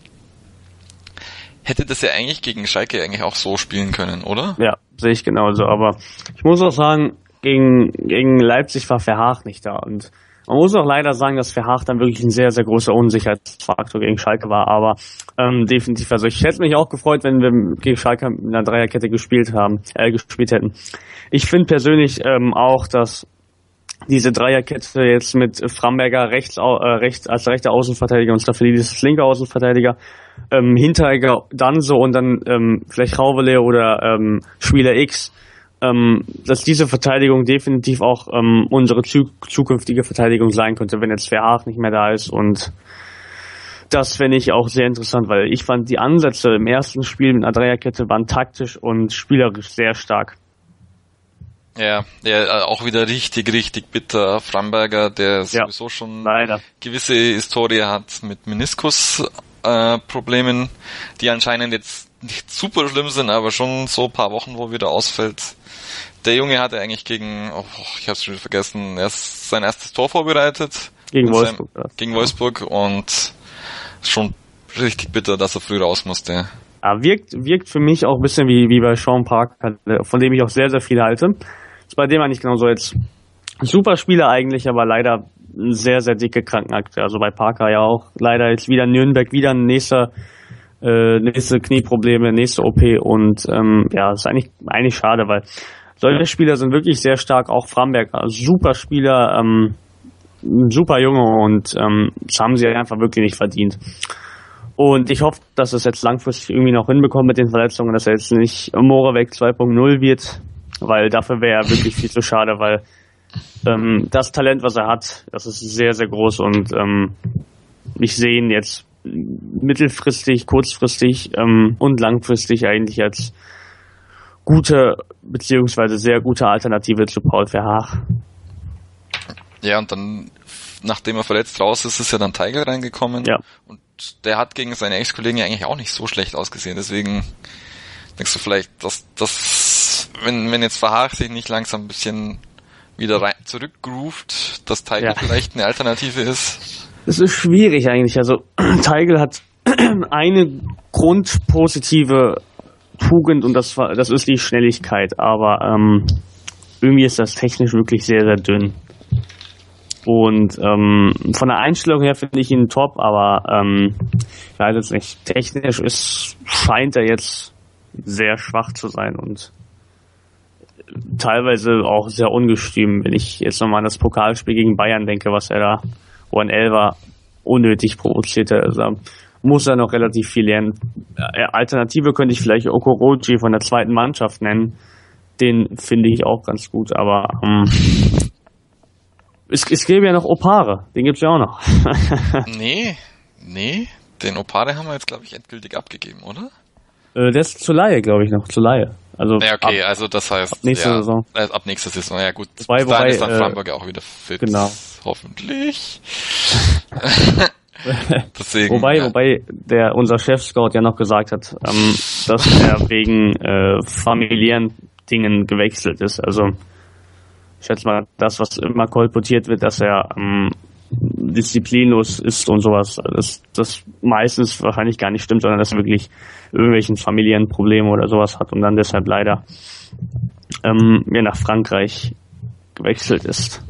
hätte das ja eigentlich gegen Schalke eigentlich auch so spielen können, oder? Ja, sehe ich genauso. Aber ich muss auch sagen, gegen, gegen Leipzig war Verhaag nicht da und man muss auch leider sagen, dass Verhaag dann wirklich ein sehr, sehr großer Unsicherheitsfaktor gegen Schalke war, aber ähm, definitiv. Also ich hätte mich auch gefreut, wenn wir gegen Schalke in einer Dreierkette gespielt haben, äh, gespielt hätten. Ich finde persönlich ähm, auch, dass diese Dreierkette jetzt mit Framberger rechts, äh, rechts als rechter Außenverteidiger und Staffelidis als linker Außenverteidiger, ähm, Hinteregger dann so und dann ähm, vielleicht Rauvele oder ähm, Spieler X ähm, dass diese Verteidigung definitiv auch ähm, unsere zu zukünftige Verteidigung sein könnte, wenn jetzt Verhaag nicht mehr da ist und das fände ich auch sehr interessant, weil ich fand die Ansätze im ersten Spiel mit einer Dreierkette waren taktisch und spielerisch sehr stark. Ja, ja, auch wieder richtig, richtig bitter. Framberger, der ja, sowieso schon leider. gewisse Historie hat mit Meniskus-Problemen, äh, die anscheinend jetzt nicht super schlimm sind, aber schon so ein paar Wochen, wo wieder ausfällt. Der Junge hatte eigentlich gegen, oh, ich hab's schon vergessen, erst sein erstes Tor vorbereitet. Gegen Wolfsburg. Seinem, gegen Wolfsburg und schon richtig bitter, dass er früh raus musste. Ja, wirkt, wirkt für mich auch ein bisschen wie, wie bei Sean Park, von dem ich auch sehr, sehr viel halte. Ist bei dem eigentlich genauso jetzt. Super Spieler eigentlich, aber leider sehr, sehr dicke Krankenakte. Also bei Parker ja auch. Leider jetzt wieder Nürnberg, wieder ein nächster, äh, nächste Knieprobleme, nächste OP und ähm, ja, ist eigentlich, eigentlich schade, weil solche Spieler sind wirklich sehr stark, auch Framberg, super Spieler, ähm, super Junge und ähm, das haben sie einfach wirklich nicht verdient. Und ich hoffe, dass es jetzt langfristig irgendwie noch hinbekommt mit den Verletzungen, dass er jetzt nicht Moravec 2.0 wird, weil dafür wäre er wirklich viel zu schade, weil ähm, das Talent, was er hat, das ist sehr, sehr groß und ähm, ich sehe ihn jetzt mittelfristig, kurzfristig ähm, und langfristig eigentlich als gute beziehungsweise sehr gute Alternative zu Paul Verhaag. Ja, und dann, nachdem er verletzt raus ist, ist ja dann Tiger reingekommen. Ja. Und der hat gegen seine Ex-Kollegen ja eigentlich auch nicht so schlecht ausgesehen. Deswegen denkst du vielleicht, dass das, wenn, wenn jetzt Verhaag sich nicht langsam ein bisschen wieder rein, zurückgroovt, dass Tiger ja. vielleicht eine Alternative ist? Es ist schwierig eigentlich. Also [CLEARS THROAT] Tiger hat [CLEARS THROAT] eine grundpositive Tugend und das, das ist die Schnelligkeit, aber ähm, irgendwie ist das technisch wirklich sehr, sehr dünn. Und ähm, von der Einstellung her finde ich ihn top, aber ähm, ich weiß jetzt nicht, technisch ist, scheint er jetzt sehr schwach zu sein und teilweise auch sehr ungestüm, wenn ich jetzt nochmal an das Pokalspiel gegen Bayern denke, was er da, wo ein Elver unnötig provozierte. Also muss er noch relativ viel lernen. Äh, Alternative könnte ich vielleicht Okoroji von der zweiten Mannschaft nennen. Den finde ich auch ganz gut, aber ähm, es, es gäbe ja noch Opare, den gibt's ja auch noch. [LAUGHS] nee, nee, den Opare haben wir jetzt, glaube ich, endgültig abgegeben, oder? Äh, der ist zur Laie, glaube ich, noch, zur Laie. Also ja, okay, ab, also das heißt, ab nächste ja, Saison. Äh, ab nächster Saison, ja gut. Zwei, wobei, ist dann äh, auch wieder fit. Genau. Hoffentlich. [LAUGHS] [LAUGHS] Deswegen, wobei, ja. wobei der unser Chef-Scout ja noch gesagt hat, ähm, dass er wegen äh, familiären Dingen gewechselt ist. Also ich schätze mal, das, was immer kolportiert wird, dass er ähm, disziplinlos ist und sowas, dass das meistens wahrscheinlich gar nicht stimmt, sondern dass er wirklich irgendwelchen familiären Probleme oder sowas hat und dann deshalb leider ähm, ja, nach Frankreich gewechselt ist.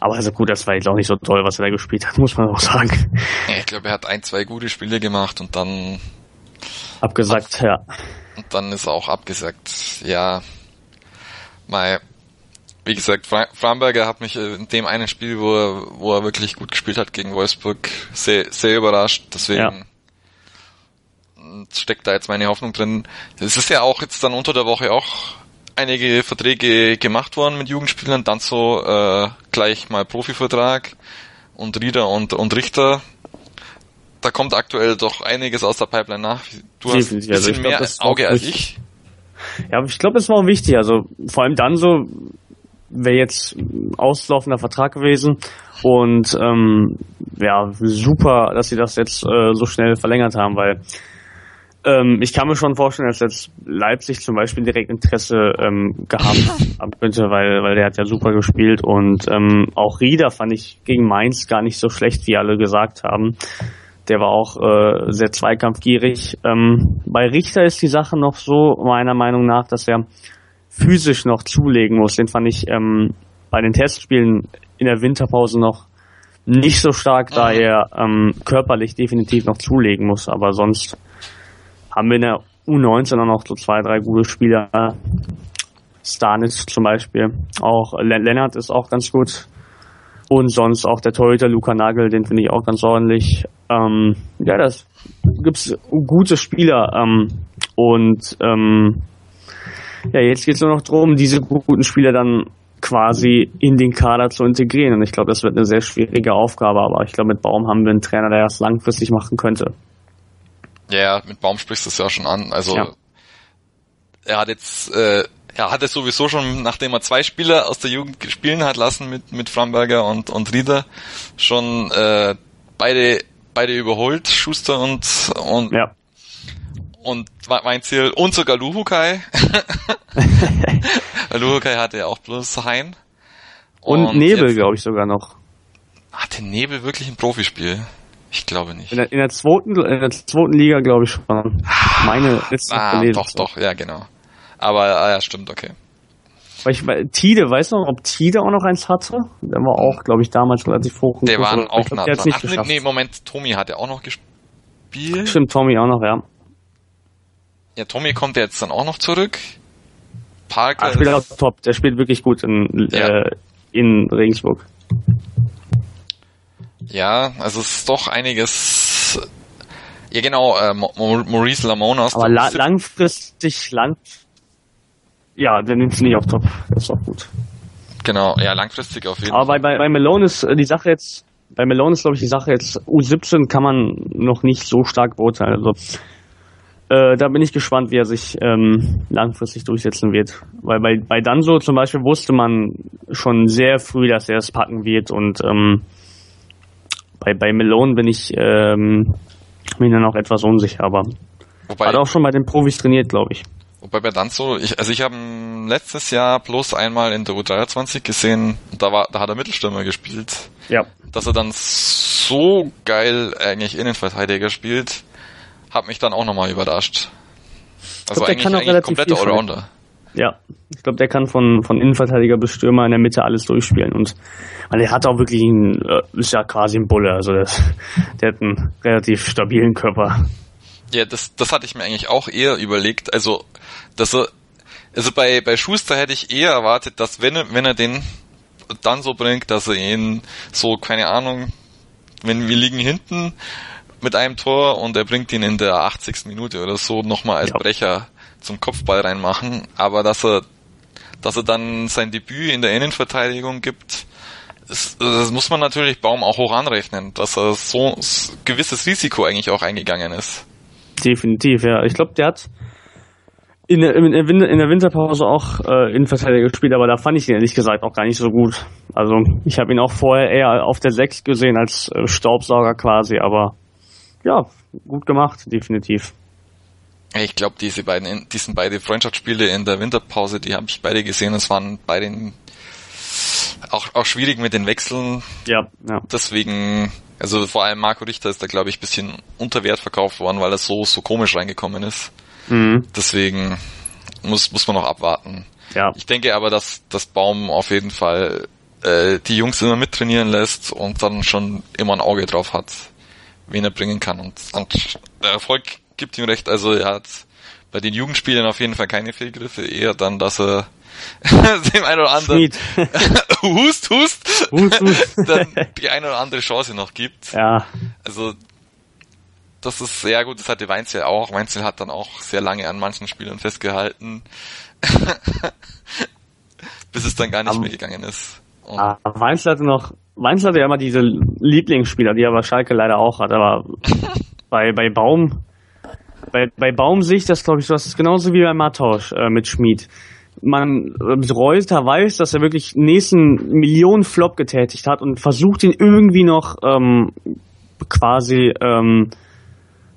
Aber also gut, das war jetzt auch nicht so toll, was er da gespielt hat, [LAUGHS] muss man auch sagen. ich glaube, er hat ein, zwei gute Spiele gemacht und dann abgesagt, ja. Und dann ist er auch abgesagt. Ja, mal wie gesagt, Fra Framberger hat mich äh, in dem einen Spiel, wo er, wo er wirklich gut gespielt hat gegen Wolfsburg, sehr, sehr überrascht. Deswegen ja. steckt da jetzt meine Hoffnung drin. Es ist ja auch jetzt dann unter der Woche auch einige Verträge gemacht worden mit Jugendspielern, dann so äh, gleich mal Profivertrag und Rieder und, und Richter. Da kommt aktuell doch einiges aus der Pipeline nach. Du hast ein bisschen also mehr glaub, Auge als ich. Ja, ich glaube, es war auch wichtig. Also vor allem dann so, wäre jetzt auslaufender Vertrag gewesen. Und ähm, ja, super, dass sie das jetzt äh, so schnell verlängert haben, weil ähm, ich kann mir schon vorstellen, dass jetzt Leipzig zum Beispiel direkt Interesse ähm, gehabt [LAUGHS] haben könnte, weil, weil der hat ja super gespielt und ähm, auch Rieder fand ich gegen Mainz gar nicht so schlecht, wie alle gesagt haben. Der war auch äh, sehr zweikampfgierig. Ähm, bei Richter ist die Sache noch so, meiner Meinung nach, dass er physisch noch zulegen muss. Den fand ich ähm, bei den Testspielen in der Winterpause noch nicht so stark, da mhm. er ähm, körperlich definitiv noch zulegen muss. Aber sonst haben wir in der U19 dann noch so zwei, drei gute Spieler. Stanis zum Beispiel. Auch Lennart ist auch ganz gut. Und sonst auch der Torhüter Luca Nagel, den finde ich auch ganz ordentlich. Ähm, ja, das gibt's gute Spieler. Ähm, und ähm, ja, jetzt geht es nur noch darum, diese guten Spieler dann quasi in den Kader zu integrieren. Und ich glaube, das wird eine sehr schwierige Aufgabe, aber ich glaube, mit Baum haben wir einen Trainer, der das langfristig machen könnte. Ja, mit Baum sprichst du es ja schon an. Also ja. er hat jetzt, äh, er hat es sowieso schon, nachdem er zwei Spieler aus der Jugend spielen hat lassen mit, mit Framberger und, und Rieder, schon äh, beide, beide überholt, Schuster und, und, ja. und Weinziel und sogar Luhukai. [LAUGHS] Luhukai hatte ja auch bloß Hein. Und, und Nebel, glaube ich, sogar noch. Hatte Nebel wirklich ein Profispiel? Ich glaube nicht. In der, in der zweiten, in der zweiten Liga glaube ich schon. Meine letzte ah, Doch, doch, ja, genau. Aber ah, ja, stimmt, okay. Weil ich, weil, Tide, weißt du noch, ob Tide auch noch eins hatte? Der war auch, glaube ich, damals relativ hoch. Der war auch glaub, nah dran. Nicht Ach, nee, Moment, Tommy hat ja auch noch gespielt. Stimmt, Tommy auch noch, ja. Ja, Tommy kommt ja jetzt dann auch noch zurück. Parker. Ach, spielt auch top. Der spielt wirklich gut in, ja. äh, in Regensburg. Ja, also es ist doch einiges. Ja, genau, äh, Maurice Lamonas. Aber la langfristig, lang. Ja, der nimmt es nicht auf Top. Das ist auch gut. Genau, ja, langfristig auf jeden Fall. Aber bei, bei Malone ist äh, die Sache jetzt, bei Malone ist glaube ich die Sache jetzt, U17 kann man noch nicht so stark beurteilen. Also äh, da bin ich gespannt, wie er sich ähm, langfristig durchsetzen wird. Weil bei, bei Danso zum Beispiel wusste man schon sehr früh, dass er es packen wird und ähm, bei, bei Malone bin ich ähm, mir dann auch etwas unsicher, aber Wobei, hat auch schon bei den Profis trainiert, glaube ich. Wobei bei Danzo, ich, also ich habe letztes Jahr bloß einmal in der U23 gesehen, da war, da hat er Mittelstürmer gespielt. Ja. Dass er dann so geil eigentlich Innenverteidiger spielt, hat mich dann auch nochmal überrascht. Also glaub, eigentlich, eigentlich kompletter Allrounder. Ja, ich glaube, der kann von, von Innenverteidiger bis Stürmer in der Mitte alles durchspielen. Und weil er hat auch wirklich einen, äh, ist ja quasi ein Bulle, also der, [LAUGHS] der hat einen relativ stabilen Körper. Ja, das, das hatte ich mir eigentlich auch eher überlegt. Also, dass er, also bei, bei Schuster hätte ich eher erwartet, dass wenn er, wenn er den dann so bringt, dass er ihn so, keine Ahnung, wenn wir liegen hinten mit einem Tor und er bringt ihn in der 80. Minute oder so nochmal als ja. Brecher zum Kopfball reinmachen, aber dass er, dass er dann sein Debüt in der Innenverteidigung gibt, ist, das muss man natürlich Baum auch hoch anrechnen, dass er so ein gewisses Risiko eigentlich auch eingegangen ist. Definitiv, ja. Ich glaube, der hat in der, in der Winterpause auch äh, Innenverteidiger gespielt, aber da fand ich ihn ehrlich gesagt auch gar nicht so gut. Also ich habe ihn auch vorher eher auf der 6 gesehen als äh, Staubsauger quasi, aber ja, gut gemacht, definitiv. Ich glaube, diese beiden, diesen beide Freundschaftsspiele in der Winterpause, die habe ich beide gesehen. Es waren beide auch, auch schwierig mit den Wechseln. Ja, ja. Deswegen, also vor allem Marco Richter ist da, glaube ich, bisschen unter Wert verkauft worden, weil er so, so komisch reingekommen ist. Mhm. Deswegen muss, muss man noch abwarten. Ja. Ich denke aber, dass das Baum auf jeden Fall äh, die Jungs immer mittrainieren lässt und dann schon immer ein Auge drauf hat, wen er bringen kann. Und, und der Erfolg gibt ihm recht. Also er hat bei den Jugendspielen auf jeden Fall keine Fehlgriffe, eher dann, dass er [LAUGHS] dem einen oder anderen [LAUGHS] hust, hust, hust, hust. [LAUGHS] dann die eine oder andere Chance noch gibt. Ja. Also das ist sehr gut, das hatte Weinzel auch. Weinzel hat dann auch sehr lange an manchen Spielern festgehalten, bis es dann gar nicht um, mehr gegangen ist. Und ah, Weinzel hatte noch, Weinzel hatte ja immer diese Lieblingsspieler, die aber Schalke leider auch hat, aber bei, bei Baum bei, bei Baum sehe ich das, glaube ich, so, das ist genauso wie bei Matausch äh, mit Schmid. Man, äh, Reuter weiß, dass er wirklich nächsten Millionen Flop getätigt hat und versucht ihn irgendwie noch ähm, quasi ähm,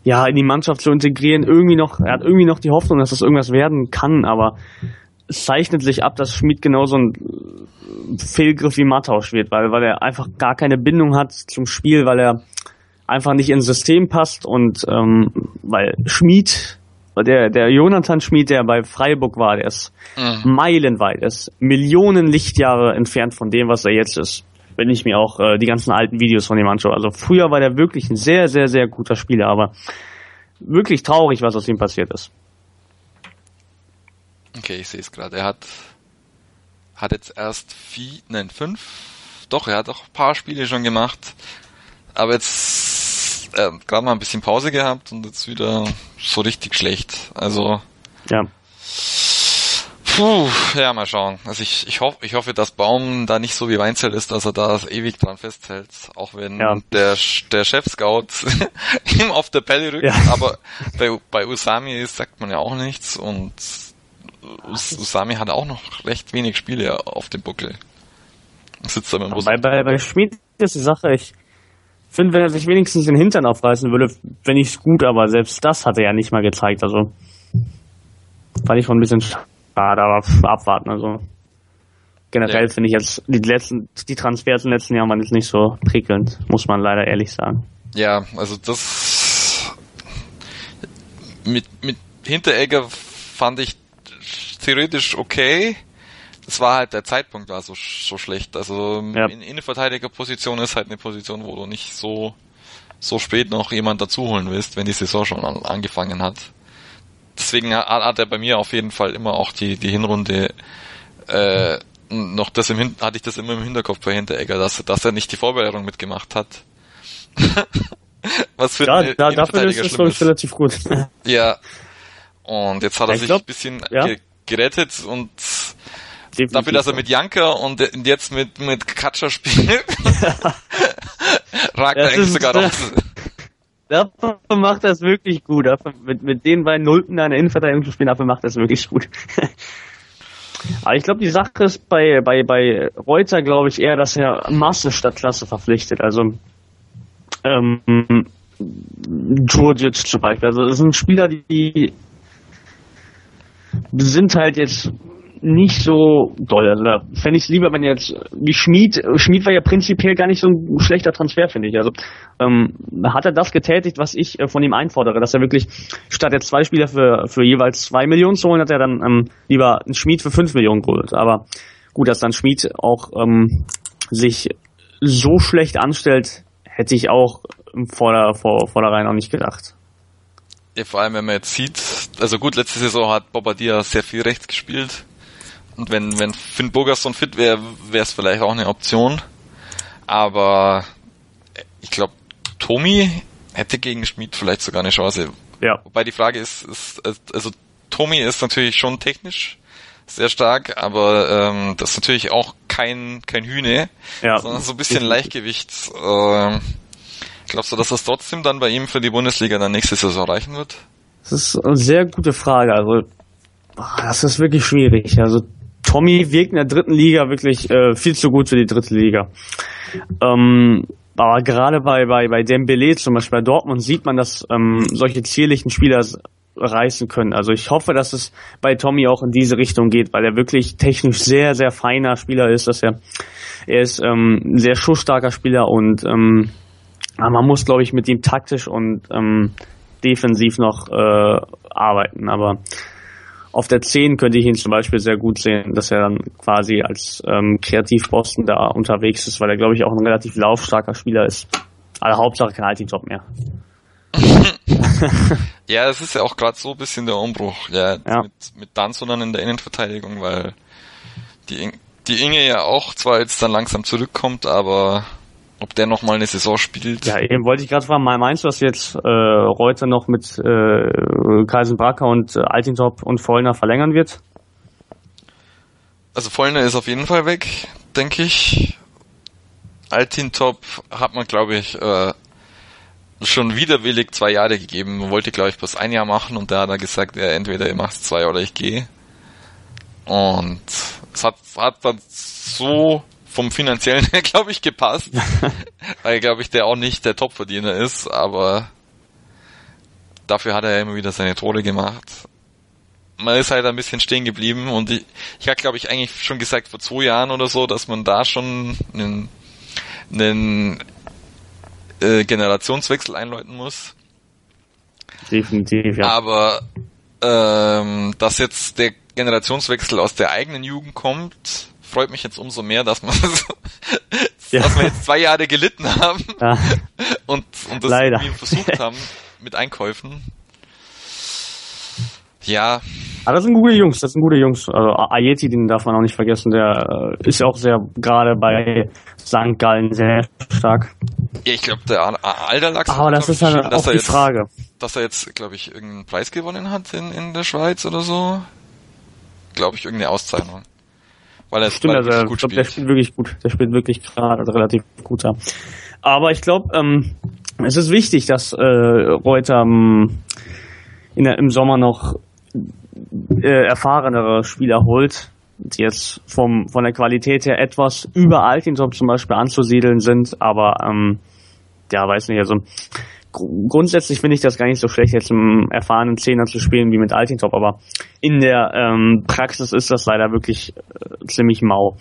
ja in die Mannschaft zu integrieren. Irgendwie noch, er hat irgendwie noch die Hoffnung, dass das irgendwas werden kann, aber es zeichnet sich ab, dass Schmid genauso ein Fehlgriff wie Matausch wird, weil, weil er einfach gar keine Bindung hat zum Spiel, weil er einfach nicht ins System passt und ähm, weil Schmied, der, der Jonathan Schmied, der bei Freiburg war, der ist mhm. meilenweit, ist Millionen Lichtjahre entfernt von dem, was er jetzt ist. Wenn ich mir auch äh, die ganzen alten Videos von ihm anschaue. Also früher war der wirklich ein sehr, sehr, sehr guter Spieler, aber wirklich traurig, was aus ihm passiert ist. Okay, ich sehe es gerade. Er hat, hat jetzt erst vier, nein, fünf, doch, er hat auch ein paar Spiele schon gemacht. Aber jetzt äh, gerade mal ein bisschen Pause gehabt und jetzt wieder so richtig schlecht. Also ja. Puh, ja, mal schauen. Also ich, ich hoffe, ich hoffe, dass Baum da nicht so wie Weinzel ist, dass er da ewig dran festhält. Auch wenn Ja. der, der Chef-Scout [LAUGHS] ihm auf der Pelle rückt. Ja. Aber bei, bei Usami ist, sagt man ja auch nichts und Us Usami hat auch noch recht wenig Spiele auf dem Buckel. Sitzt da mit dem Bei, bei, bei Schmid ist die Sache, ich finde, wenn er sich wenigstens den Hintern aufreißen würde, wenn ich es gut, aber selbst das hat er ja nicht mal gezeigt. Also fand ich schon ein bisschen schade, aber abwarten. Also generell Ja. finde ich jetzt die letzten, die Transfers in den letzten Jahren waren jetzt nicht so prickelnd, muss man leider ehrlich sagen. Ja, also das mit, mit Hinteregger fand ich theoretisch okay. Das war halt der Zeitpunkt war so, so schlecht. Also Ja. in Innenverteidigerposition ist halt eine Position, wo du nicht so so spät noch jemand dazuholen willst, wenn die Saison schon an, angefangen hat. Deswegen hat, hat er bei mir auf jeden Fall immer auch die die Hinrunde äh, noch das im Hin hatte ich das immer im Hinterkopf bei Hinteregger, dass dass er nicht die Vorbereitung mitgemacht hat. [LAUGHS] Was für Ja, einen da, dafür ist es ist. relativ gut. Ja. Und jetzt hat er sich glaub, ein bisschen ja. ge gerettet und Definitiv. dafür, dass er mit Janker und jetzt mit, mit Katscher spielt, [LAUGHS] ragt er eigentlich sogar raus. [LAUGHS] Dafür macht er es wirklich gut. Dafür, mit, mit den beiden Nullten in der Innenverteidigung zu spielen, dafür macht er es wirklich gut. [LAUGHS] Aber ich glaube, die Sache ist bei, bei, bei Reuter, glaube ich, eher, dass er Masse statt Klasse verpflichtet. Also ähm, Djurdjic zum Beispiel. Also das sind Spieler, die sind halt jetzt nicht so doll. Also da fände ich es lieber, wenn jetzt wie Schmied, Schmied war ja prinzipiell gar nicht so ein schlechter Transfer, finde ich. Also ähm, hat er das getätigt, was ich äh, von ihm einfordere, dass er wirklich statt jetzt zwei Spieler für, für jeweils zwei Millionen zu holen, hat er dann ähm, lieber einen Schmied für fünf Millionen geholt. Aber gut, dass dann Schmied auch ähm, sich so schlecht anstellt, hätte ich auch im Vorder, vor, vornherein auch nicht gedacht. Ja, vor allem, wenn man jetzt sieht, also gut, letzte Saison hat Bobadilla sehr viel rechts gespielt. Und wenn, wenn Finn Burgerson fit wäre, wäre es vielleicht auch eine Option. Aber ich glaube, Tomi hätte gegen Schmid vielleicht sogar eine Chance. Ja. Wobei die Frage ist, ist also Tomi ist natürlich schon technisch sehr stark, aber ähm, das ist natürlich auch kein kein Hühne, Ja. sondern so ein bisschen Leichtgewicht. Ähm, glaubst du, dass das trotzdem dann bei ihm für die Bundesliga dann nächste Saison reichen wird? Das ist eine sehr gute Frage. Also, das ist wirklich schwierig. Also, Tommy wirkt in der dritten Liga wirklich äh, viel zu gut für die dritte Liga. Ähm, aber gerade bei, bei, bei Dembele zum Beispiel bei Dortmund sieht man, dass ähm, solche zierlichen Spieler reißen können. Also ich hoffe, dass es bei Tommy auch in diese Richtung geht, weil er wirklich technisch sehr, sehr feiner Spieler ist. Dass er, er ist ähm, ein sehr schussstarker Spieler und ähm, man muss, glaube ich, mit ihm taktisch und ähm, defensiv noch äh, arbeiten. Aber auf der 10 könnte ich ihn zum Beispiel sehr gut sehen, dass er dann quasi als ähm, Kreativposten da unterwegs ist, weil er, glaube ich, auch ein relativ laufstarker Spieler ist. Also Hauptsache kein Alti-Top mehr. [LAUGHS] Ja, es ist ja auch gerade so ein bisschen der Umbruch, ja, Ja. mit, mit Danzo dann in der Innenverteidigung, weil die, In- die Inge ja auch zwar jetzt dann langsam zurückkommt, aber ob der noch mal eine Saison spielt, Ja, eben wollte ich gerade fragen, meinst du, dass jetzt äh, Reuter noch mit äh, Kaisen Bracker und äh, Altintop und Vollner verlängern wird? also Vollner ist auf jeden Fall weg, denke ich. Altintop hat man, glaube ich, äh, schon widerwillig zwei Jahre gegeben. Man wollte, glaube ich, bloß ein Jahr machen und da hat er gesagt, ja, entweder ihr macht zwei oder ich gehe. Und es hat, hat dann so vom finanziellen [LAUGHS] her, glaube ich, gepasst. [LAUGHS] weil, glaube ich, der auch nicht der Topverdiener ist, aber dafür hat er ja immer wieder seine Tore gemacht. Man ist halt ein bisschen stehen geblieben und ich, ich habe, glaube ich, eigentlich schon gesagt vor zwei Jahren oder so, dass man da schon einen, einen äh, Generationswechsel einläuten muss. Definitiv, ja. Aber ähm, dass jetzt der Generationswechsel aus der eigenen Jugend kommt, freut mich jetzt umso mehr, dass man Ja. dass wir jetzt zwei Jahre gelitten haben ja. und, und das Leider. irgendwie versucht haben mit Einkäufen. Ja, Aber das sind gute Jungs, das sind gute Jungs. Also Ayeti, den darf man auch nicht vergessen, der äh, ist ja auch sehr, gerade bei St. Gallen sehr stark. ja ich glaube, der Al- Alderlachs Aber das ist ich, halt auch die jetzt, Frage. dass er jetzt, glaube ich, irgendeinen Preis gewonnen hat in, in der Schweiz oder so. glaube ich, irgendeine Auszeichnung. Weil er Stimmt, also, gut ich glaub, der spielt wirklich gut. Der spielt wirklich gerade, also relativ gut, ja. Aber ich glaube, ähm, es ist wichtig, dass äh, Reuter ähm, in der, im Sommer noch äh, erfahrenere Spieler holt, die jetzt vom, von der Qualität her etwas über Altintop zum Beispiel anzusiedeln sind, aber ähm, ja, weiß nicht, also grundsätzlich finde ich das gar nicht so schlecht, jetzt einen erfahrenen Zehner zu spielen wie mit Altintop, aber in der ähm, Praxis ist das leider wirklich äh, ziemlich mau.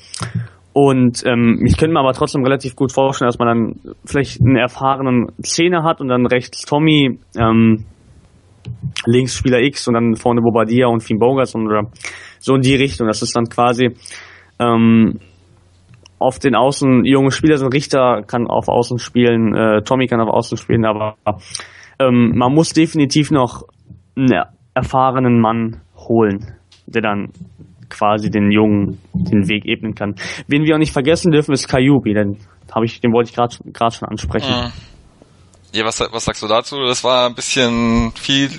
Und ähm, ich könnte mir aber trotzdem relativ gut vorstellen, dass man dann vielleicht einen erfahrenen Zehner hat und dann rechts Tommy, ähm, links Spieler X und dann vorne Bobadilla und Finn Bogas und oder so in die Richtung. Das ist dann quasi ähm, auf den Außen junge Spieler sind. Richter kann auf Außen spielen, äh, Tommy kann auf Außen spielen, aber ähm, man muss definitiv noch einen erfahrenen Mann holen, der dann quasi den Jungen den Weg ebnen kann. Wen wir auch nicht vergessen dürfen, ist Kayubi, denn habe ich, den wollte ich gerade schon ansprechen. Mhm. Ja, was, was sagst du dazu? Das war ein bisschen viel,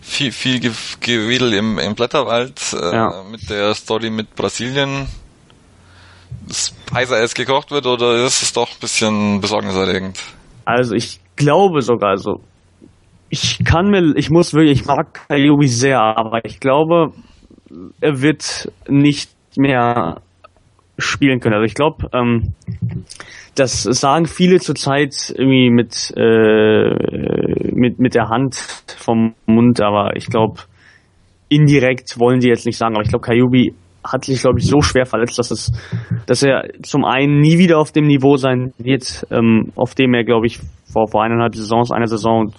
viel, viel Gewedel im, im Blätterwald äh, ja. mit der Story mit Brasilien. Das Eisereis gekocht wird oder ist es doch ein bisschen besorgniserregend? Also ich glaube sogar, also ich kann mir, ich muss wirklich, ich mag Kayobi sehr, aber ich glaube, er wird nicht mehr spielen können. Also ich glaube, ähm, das sagen viele zurzeit irgendwie mit, äh, mit, mit der Hand vom Mund, aber ich glaube, indirekt wollen die jetzt nicht sagen, aber ich glaube, Kayubi hat sich, glaube ich, so schwer verletzt, dass es, dass er zum einen nie wieder auf dem Niveau sein wird, ähm, auf dem er, glaube ich, vor, vor eineinhalb Saisons, einer Saison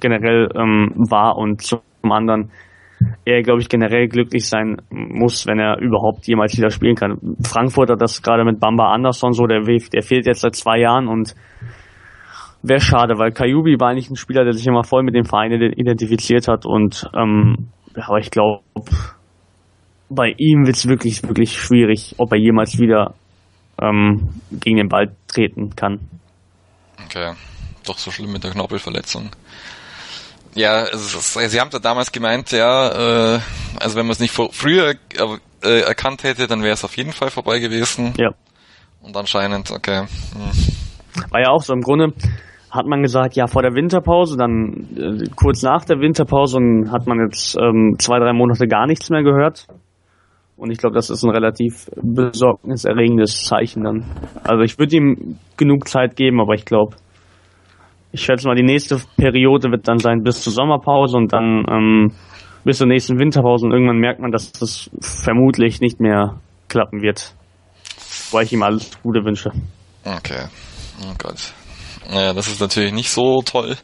generell ähm, war und zum anderen er, glaube ich, generell glücklich sein muss, wenn er überhaupt jemals wieder spielen kann. Frankfurt hat das gerade mit Bamba Anderson so, der, der fehlt jetzt seit zwei Jahren und wäre schade, weil Kayubi war eigentlich ein Spieler, der sich immer voll mit dem Verein identifiziert hat und ähm, aber ich glaube, bei ihm wird es wirklich, wirklich schwierig, ob er jemals wieder ähm, gegen den Ball treten kann. Okay, doch so schlimm mit der Knorpelverletzung. Ja, also, sie haben da damals gemeint, ja, äh, also wenn man es nicht früher äh, erkannt hätte, dann wäre es auf jeden Fall vorbei gewesen. Ja. Und anscheinend, okay. Hm. War ja auch so im Grunde, hat man gesagt, ja, vor der Winterpause, dann äh, kurz nach der Winterpause und hat man jetzt ähm, zwei, drei Monate gar nichts mehr gehört. Und ich glaube, das ist ein relativ besorgniserregendes Zeichen dann. Also ich würde ihm genug Zeit geben, aber ich glaube, ich schätze mal, die nächste Periode wird dann sein bis zur Sommerpause und dann ähm, bis zur nächsten Winterpause und irgendwann merkt man, dass das vermutlich nicht mehr klappen wird. Weil ich ihm alles Gute wünsche. Okay. Oh Gott. Naja, das ist natürlich nicht so toll.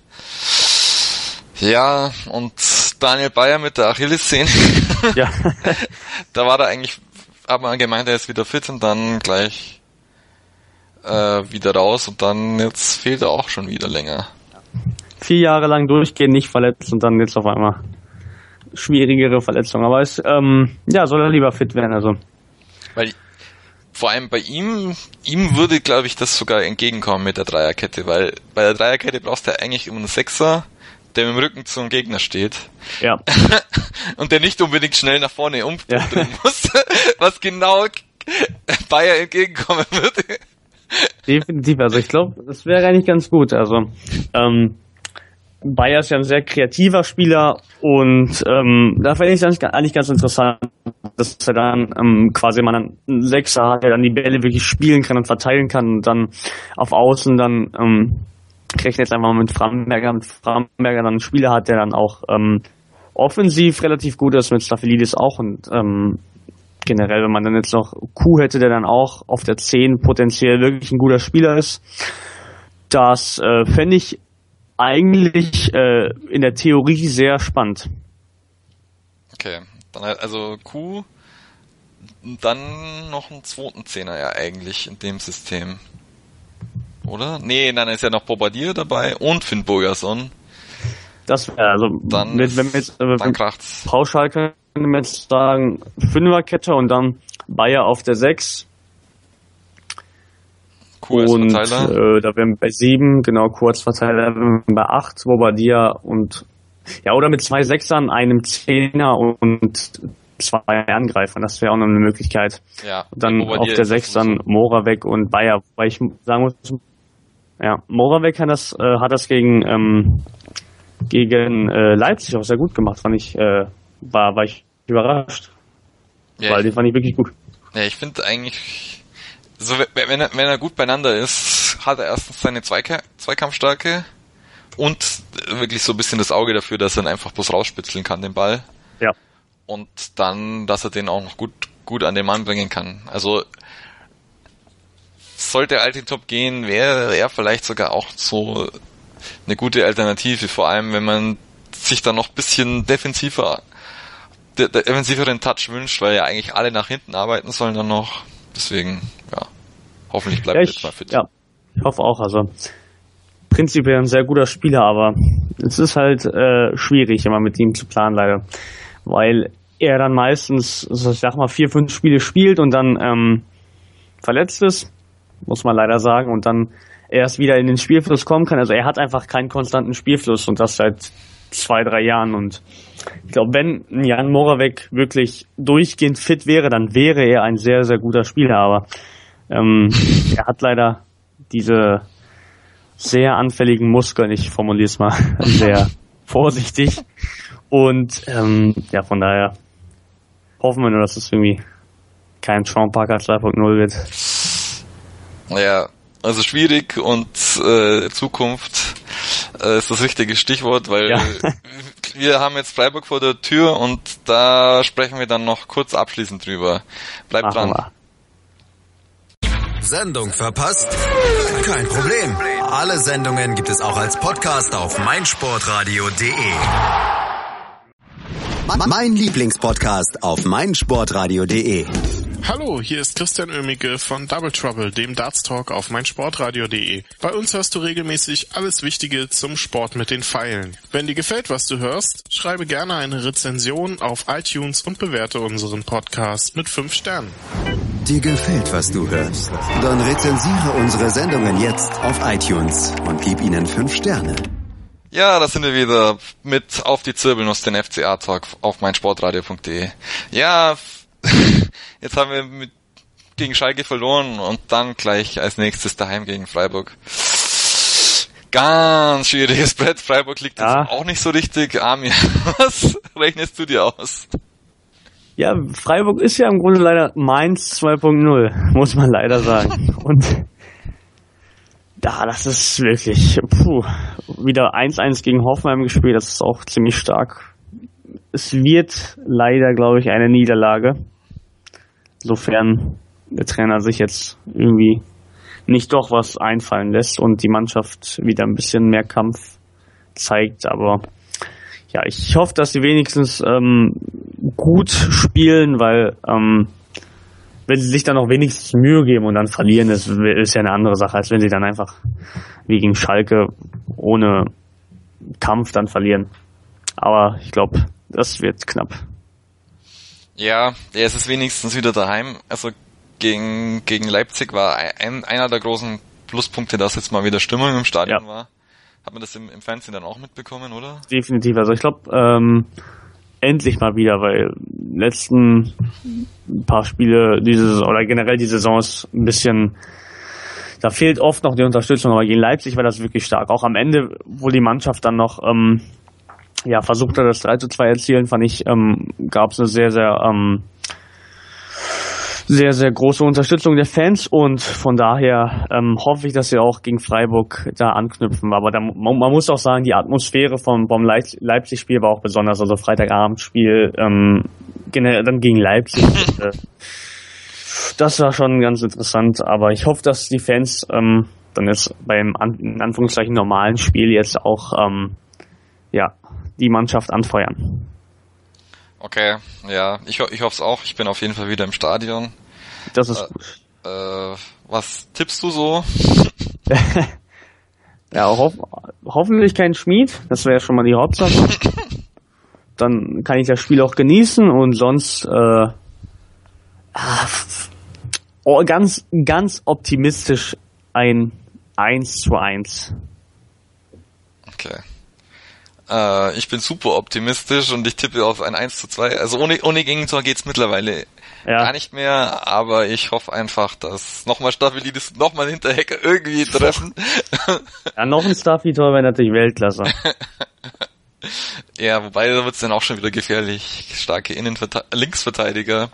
Ja, und Daniel Bayer mit der Achillessehne. [LAUGHS] ja. [LAUGHS] da war da eigentlich, hat man gemeint, er ist wieder fit und dann gleich äh, wieder raus und dann jetzt fehlt er auch schon wieder länger. Vier Jahre lang durchgehen, nicht verletzt und dann jetzt auf einmal schwierigere Verletzung. Aber es, ähm, ja, soll er lieber fit werden, also. Weil vor allem bei ihm, ihm würde, glaube ich, das sogar entgegenkommen mit der Dreierkette, weil bei der Dreierkette brauchst du ja eigentlich immer einen Sechser, der mit dem Rücken zum Gegner steht. Ja. [LAUGHS] und der nicht unbedingt schnell nach vorne umdrehen ja. muss, [LAUGHS] was genau Bayer entgegenkommen würde. Definitiv. Also ich glaube, das wäre eigentlich ganz gut. Also ähm, Bayer ist ja ein sehr kreativer Spieler und ähm, da fände ich es eigentlich ganz interessant, dass er dann ähm, quasi mal einen Sechser hat, der dann die Bälle wirklich spielen kann und verteilen kann und dann auf Außen dann ähm, rechnet jetzt einfach mal mit Framberger, mit Framberger dann einen Spieler hat, der dann auch ähm, offensiv relativ gut ist, mit Staphylidis auch und ähm, generell, wenn man dann jetzt noch Q hätte, der dann auch auf der 10 potenziell wirklich ein guter Spieler ist, das äh, fände ich eigentlich äh, in der Theorie sehr spannend. Okay, dann halt also Q, dann noch einen zweiten Zehner ja eigentlich in dem System. Oder? Nee, dann ist ja noch Bobadilla dabei und Finn Bogerson. Das wäre also, dann, wenn wir jetzt äh, dann kracht's. pauschal können wir jetzt sagen, Fünferkette und dann Bayer auf der 6. und äh, da wären wir bei 7, genau, Kurzverteiler bei 8, Bobadilla und ja, oder mit zwei Sechsern, einem Zehner und zwei Angreifern. Das wäre auch noch eine Möglichkeit. Ja. Und dann auf der Sechs dann so. Moravec und Bayer, weil ich sagen muss, ja, Moravec hat das, äh, hat das gegen, ähm, gegen äh, Leipzig auch sehr gut gemacht, fand ich, äh, war, war ich überrascht, Ja, weil ich, den fand ich wirklich gut. ja, ich finde eigentlich, so, wenn, wenn er, wenn er gut beieinander ist, hat er erstens seine Zweika Zweikampfstärke und wirklich so ein bisschen das Auge dafür, dass er ihn einfach bloß rausspitzeln kann, den Ball. Ja. Und dann, dass er den auch noch gut, gut an den Mann bringen kann. Also, sollte Altintop gehen, wäre er vielleicht sogar auch so eine gute Alternative, vor allem wenn man sich dann noch ein bisschen defensiver, der, der defensiveren Touch wünscht, weil ja eigentlich alle nach hinten arbeiten sollen dann noch. Deswegen, ja, hoffentlich bleibt Ja, er ich, mal fit. ja, ich hoffe auch. Also prinzipiell ein sehr guter Spieler, aber es ist halt äh, schwierig, immer mit ihm zu planen, leider. Weil er dann meistens, also ich sag mal, vier, fünf Spiele spielt und dann ähm, verletzt ist, muss man leider sagen, und dann erst wieder in den Spielfluss kommen kann. Also er hat einfach keinen konstanten Spielfluss und das seit zwei, drei Jahren. Und ich glaube, wenn Jan Moravec wirklich durchgehend fit wäre, dann wäre er ein sehr, sehr guter Spieler. Aber ähm, [LAUGHS] er hat leider diese sehr anfälligen Muskeln, ich formuliere es mal [LAUGHS] sehr vorsichtig. Und ähm, ja, von daher hoffen wir nur, dass es irgendwie kein Sean Parker 2.0 wird. Ja, also schwierig und äh, Zukunft äh, ist das richtige Stichwort, weil Ja. [LAUGHS] wir haben jetzt Freiburg vor der Tür und da sprechen wir dann noch kurz abschließend drüber. Bleibt Machen dran. wir. Sendung verpasst? Kein Problem. Alle Sendungen gibt es auch als Podcast auf meinsportradio.de. Mein Lieblingspodcast auf meinsportradio.de. Hallo, hier ist Christian Oemicke von Double Trouble, dem Darts Talk auf meinsportradio.de. Bei uns hörst du regelmäßig alles Wichtige zum Sport mit den Pfeilen. Wenn dir gefällt, was du hörst, schreibe gerne eine Rezension auf iTunes und bewerte unseren Podcast mit 5 Sternen. Dir gefällt, was du hörst? Dann rezensiere unsere Sendungen jetzt auf iTunes und gib ihnen 5 Sterne. Ja, da sind wir wieder mit auf die Zirbelnuss, den FCA-Talk auf meinsportradio.de. Ja, [LAUGHS] jetzt haben wir mit, gegen Schalke verloren und dann gleich als nächstes daheim gegen Freiburg. Ganz schwieriges Brett. Freiburg liegt Ja. jetzt auch nicht so richtig. Armin, [LAUGHS] was rechnest du dir aus? Ja, Freiburg ist ja im Grunde leider Mainz 2.0, muss man leider sagen. [LAUGHS] Und ja, das ist wirklich, puh, wieder 1-1 gegen Hoffenheim gespielt, das ist auch ziemlich stark. Es wird leider, glaube ich, eine Niederlage. Sofern der Trainer sich jetzt irgendwie nicht doch was einfallen lässt und die Mannschaft wieder ein bisschen mehr Kampf zeigt, aber ja, ich hoffe, dass sie wenigstens ähm, gut spielen, weil ähm, wenn sie sich dann auch wenigstens Mühe geben und dann verlieren, ist, ist ja eine andere Sache, als wenn sie dann einfach wie gegen Schalke ohne Kampf dann verlieren. Aber ich glaube, das wird knapp. Ja, ja, es ist wenigstens wieder daheim. Also gegen, gegen Leipzig war ein, einer der großen Pluspunkte, dass jetzt mal wieder Stimmung im Stadion Ja. war. Hat man das im, im Fernsehen dann auch mitbekommen, oder? Definitiv. Also ich glaube, ähm, endlich mal wieder, weil letzten paar Spiele diese oder generell die Saison ist ein bisschen da fehlt oft noch die Unterstützung, aber gegen Leipzig war das wirklich stark. Auch am Ende, wo die Mannschaft dann noch ähm, ja, versucht hat, das 3 zu 2 erzielen, fand ich, ähm, gab es eine sehr, sehr ähm, sehr, sehr große Unterstützung der Fans und von daher ähm, hoffe ich, dass sie auch gegen Freiburg da anknüpfen. Aber da, man, man muss auch sagen, die Atmosphäre vom, vom Leip- Leipzig-Spiel war auch besonders. Also Freitagabendspiel, ähm, generell dann gegen Leipzig. [LAUGHS] äh, das war schon ganz interessant, aber ich hoffe, dass die Fans ähm, dann jetzt beim in Anführungszeichen normalen Spiel jetzt auch ähm, ja die Mannschaft anfeuern. Okay, ja, ich, ich hoffe es auch. Ich bin auf jeden Fall wieder im Stadion. Das ist Äh, gut. Äh, was tippst du so? [LAUGHS] Ja, hoff, hoffentlich kein Schmied, das wäre schon mal die Hauptsache. [LAUGHS] Dann kann ich das Spiel auch genießen und sonst äh, ah, oh, ganz, ganz optimistisch ein 1 zu 1. Okay. Äh, ich bin super optimistisch und ich tippe auf ein 1 zu 2. Also ohne, ohne Gegentor geht's mittlerweile ja. gar nicht mehr, aber ich hoffe einfach, dass nochmal Stabilidis nochmal hinter Hecker irgendwie treffen. [LAUGHS] Ja, noch ein Staffy-Tor wäre natürlich Weltklasse. [LAUGHS] ja, wobei da wird's dann auch schon wieder gefährlich. Starke Innenverte Linksverteidiger.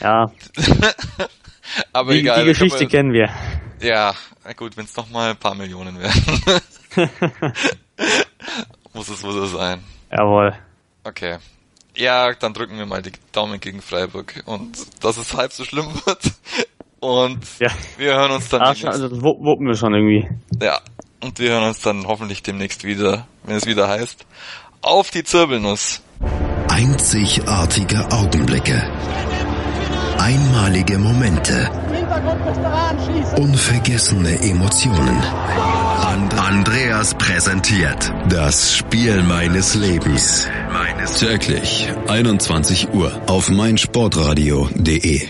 Ja. [LAUGHS] aber die, egal. Die Geschichte wir, kennen wir. Ja, na gut, wenn es nochmal ein paar Millionen werden. muss es, muss es sein. Jawohl. Okay. Ja, dann drücken wir mal die Daumen gegen Freiburg und dass es halb so schlimm wird. Und ja. wir hören uns dann. Ach, also das wuppen wir schon irgendwie. Ja. Und wir hören uns dann hoffentlich demnächst wieder, wenn es wieder heißt. Auf die Zirbelnuss. Einzigartige Augenblicke. Einmalige Momente. Unvergessene Emotionen. Andreas präsentiert das Spiel meines Lebens. Täglich 21 Uhr auf meinsportradio.de.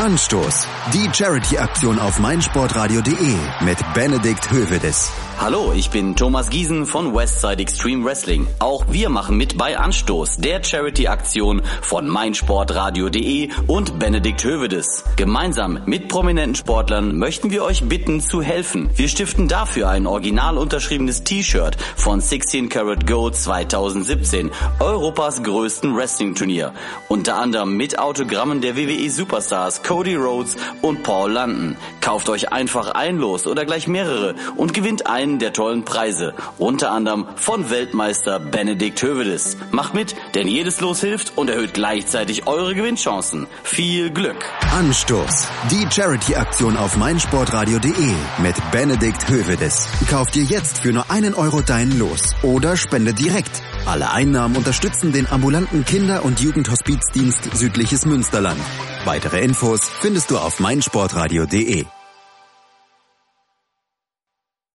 Anstoß. Die Charity-Aktion auf meinsportradio.de mit Benedikt Hövedes. Hallo, ich bin Thomas Giesen von Westside Extreme Wrestling. Auch wir machen mit bei Anstoß, der Charity-Aktion von meinsportradio.de und Benedikt Hövedes. Gemeinsam mit prominenten Sportlern möchten wir euch bitten zu helfen. Wir stiften dafür ein original unterschriebenes T-Shirt von 16 Karat Gold 2017, Europas größten Wrestling-Turnier. Unter anderem mit Autogrammen der WWE Superstars Cody Rhodes und Paul London. Kauft euch einfach ein Los oder gleich mehrere und gewinnt einen der tollen Preise, unter anderem von Weltmeister Benedikt Hövedes. Macht mit, denn jedes Los hilft und erhöht gleichzeitig eure Gewinnchancen. Viel Glück! Anstoß. Die Charity-Aktion auf meinsportradio.de mit Benedikt Hövedes. Kauft dir jetzt für nur einen Euro dein Los oder spende direkt. Alle Einnahmen unterstützen den ambulanten Kinder- und Jugendhospizdienst Südliches Münsterland. Weitere Infos findest du auf meinsportradio.de.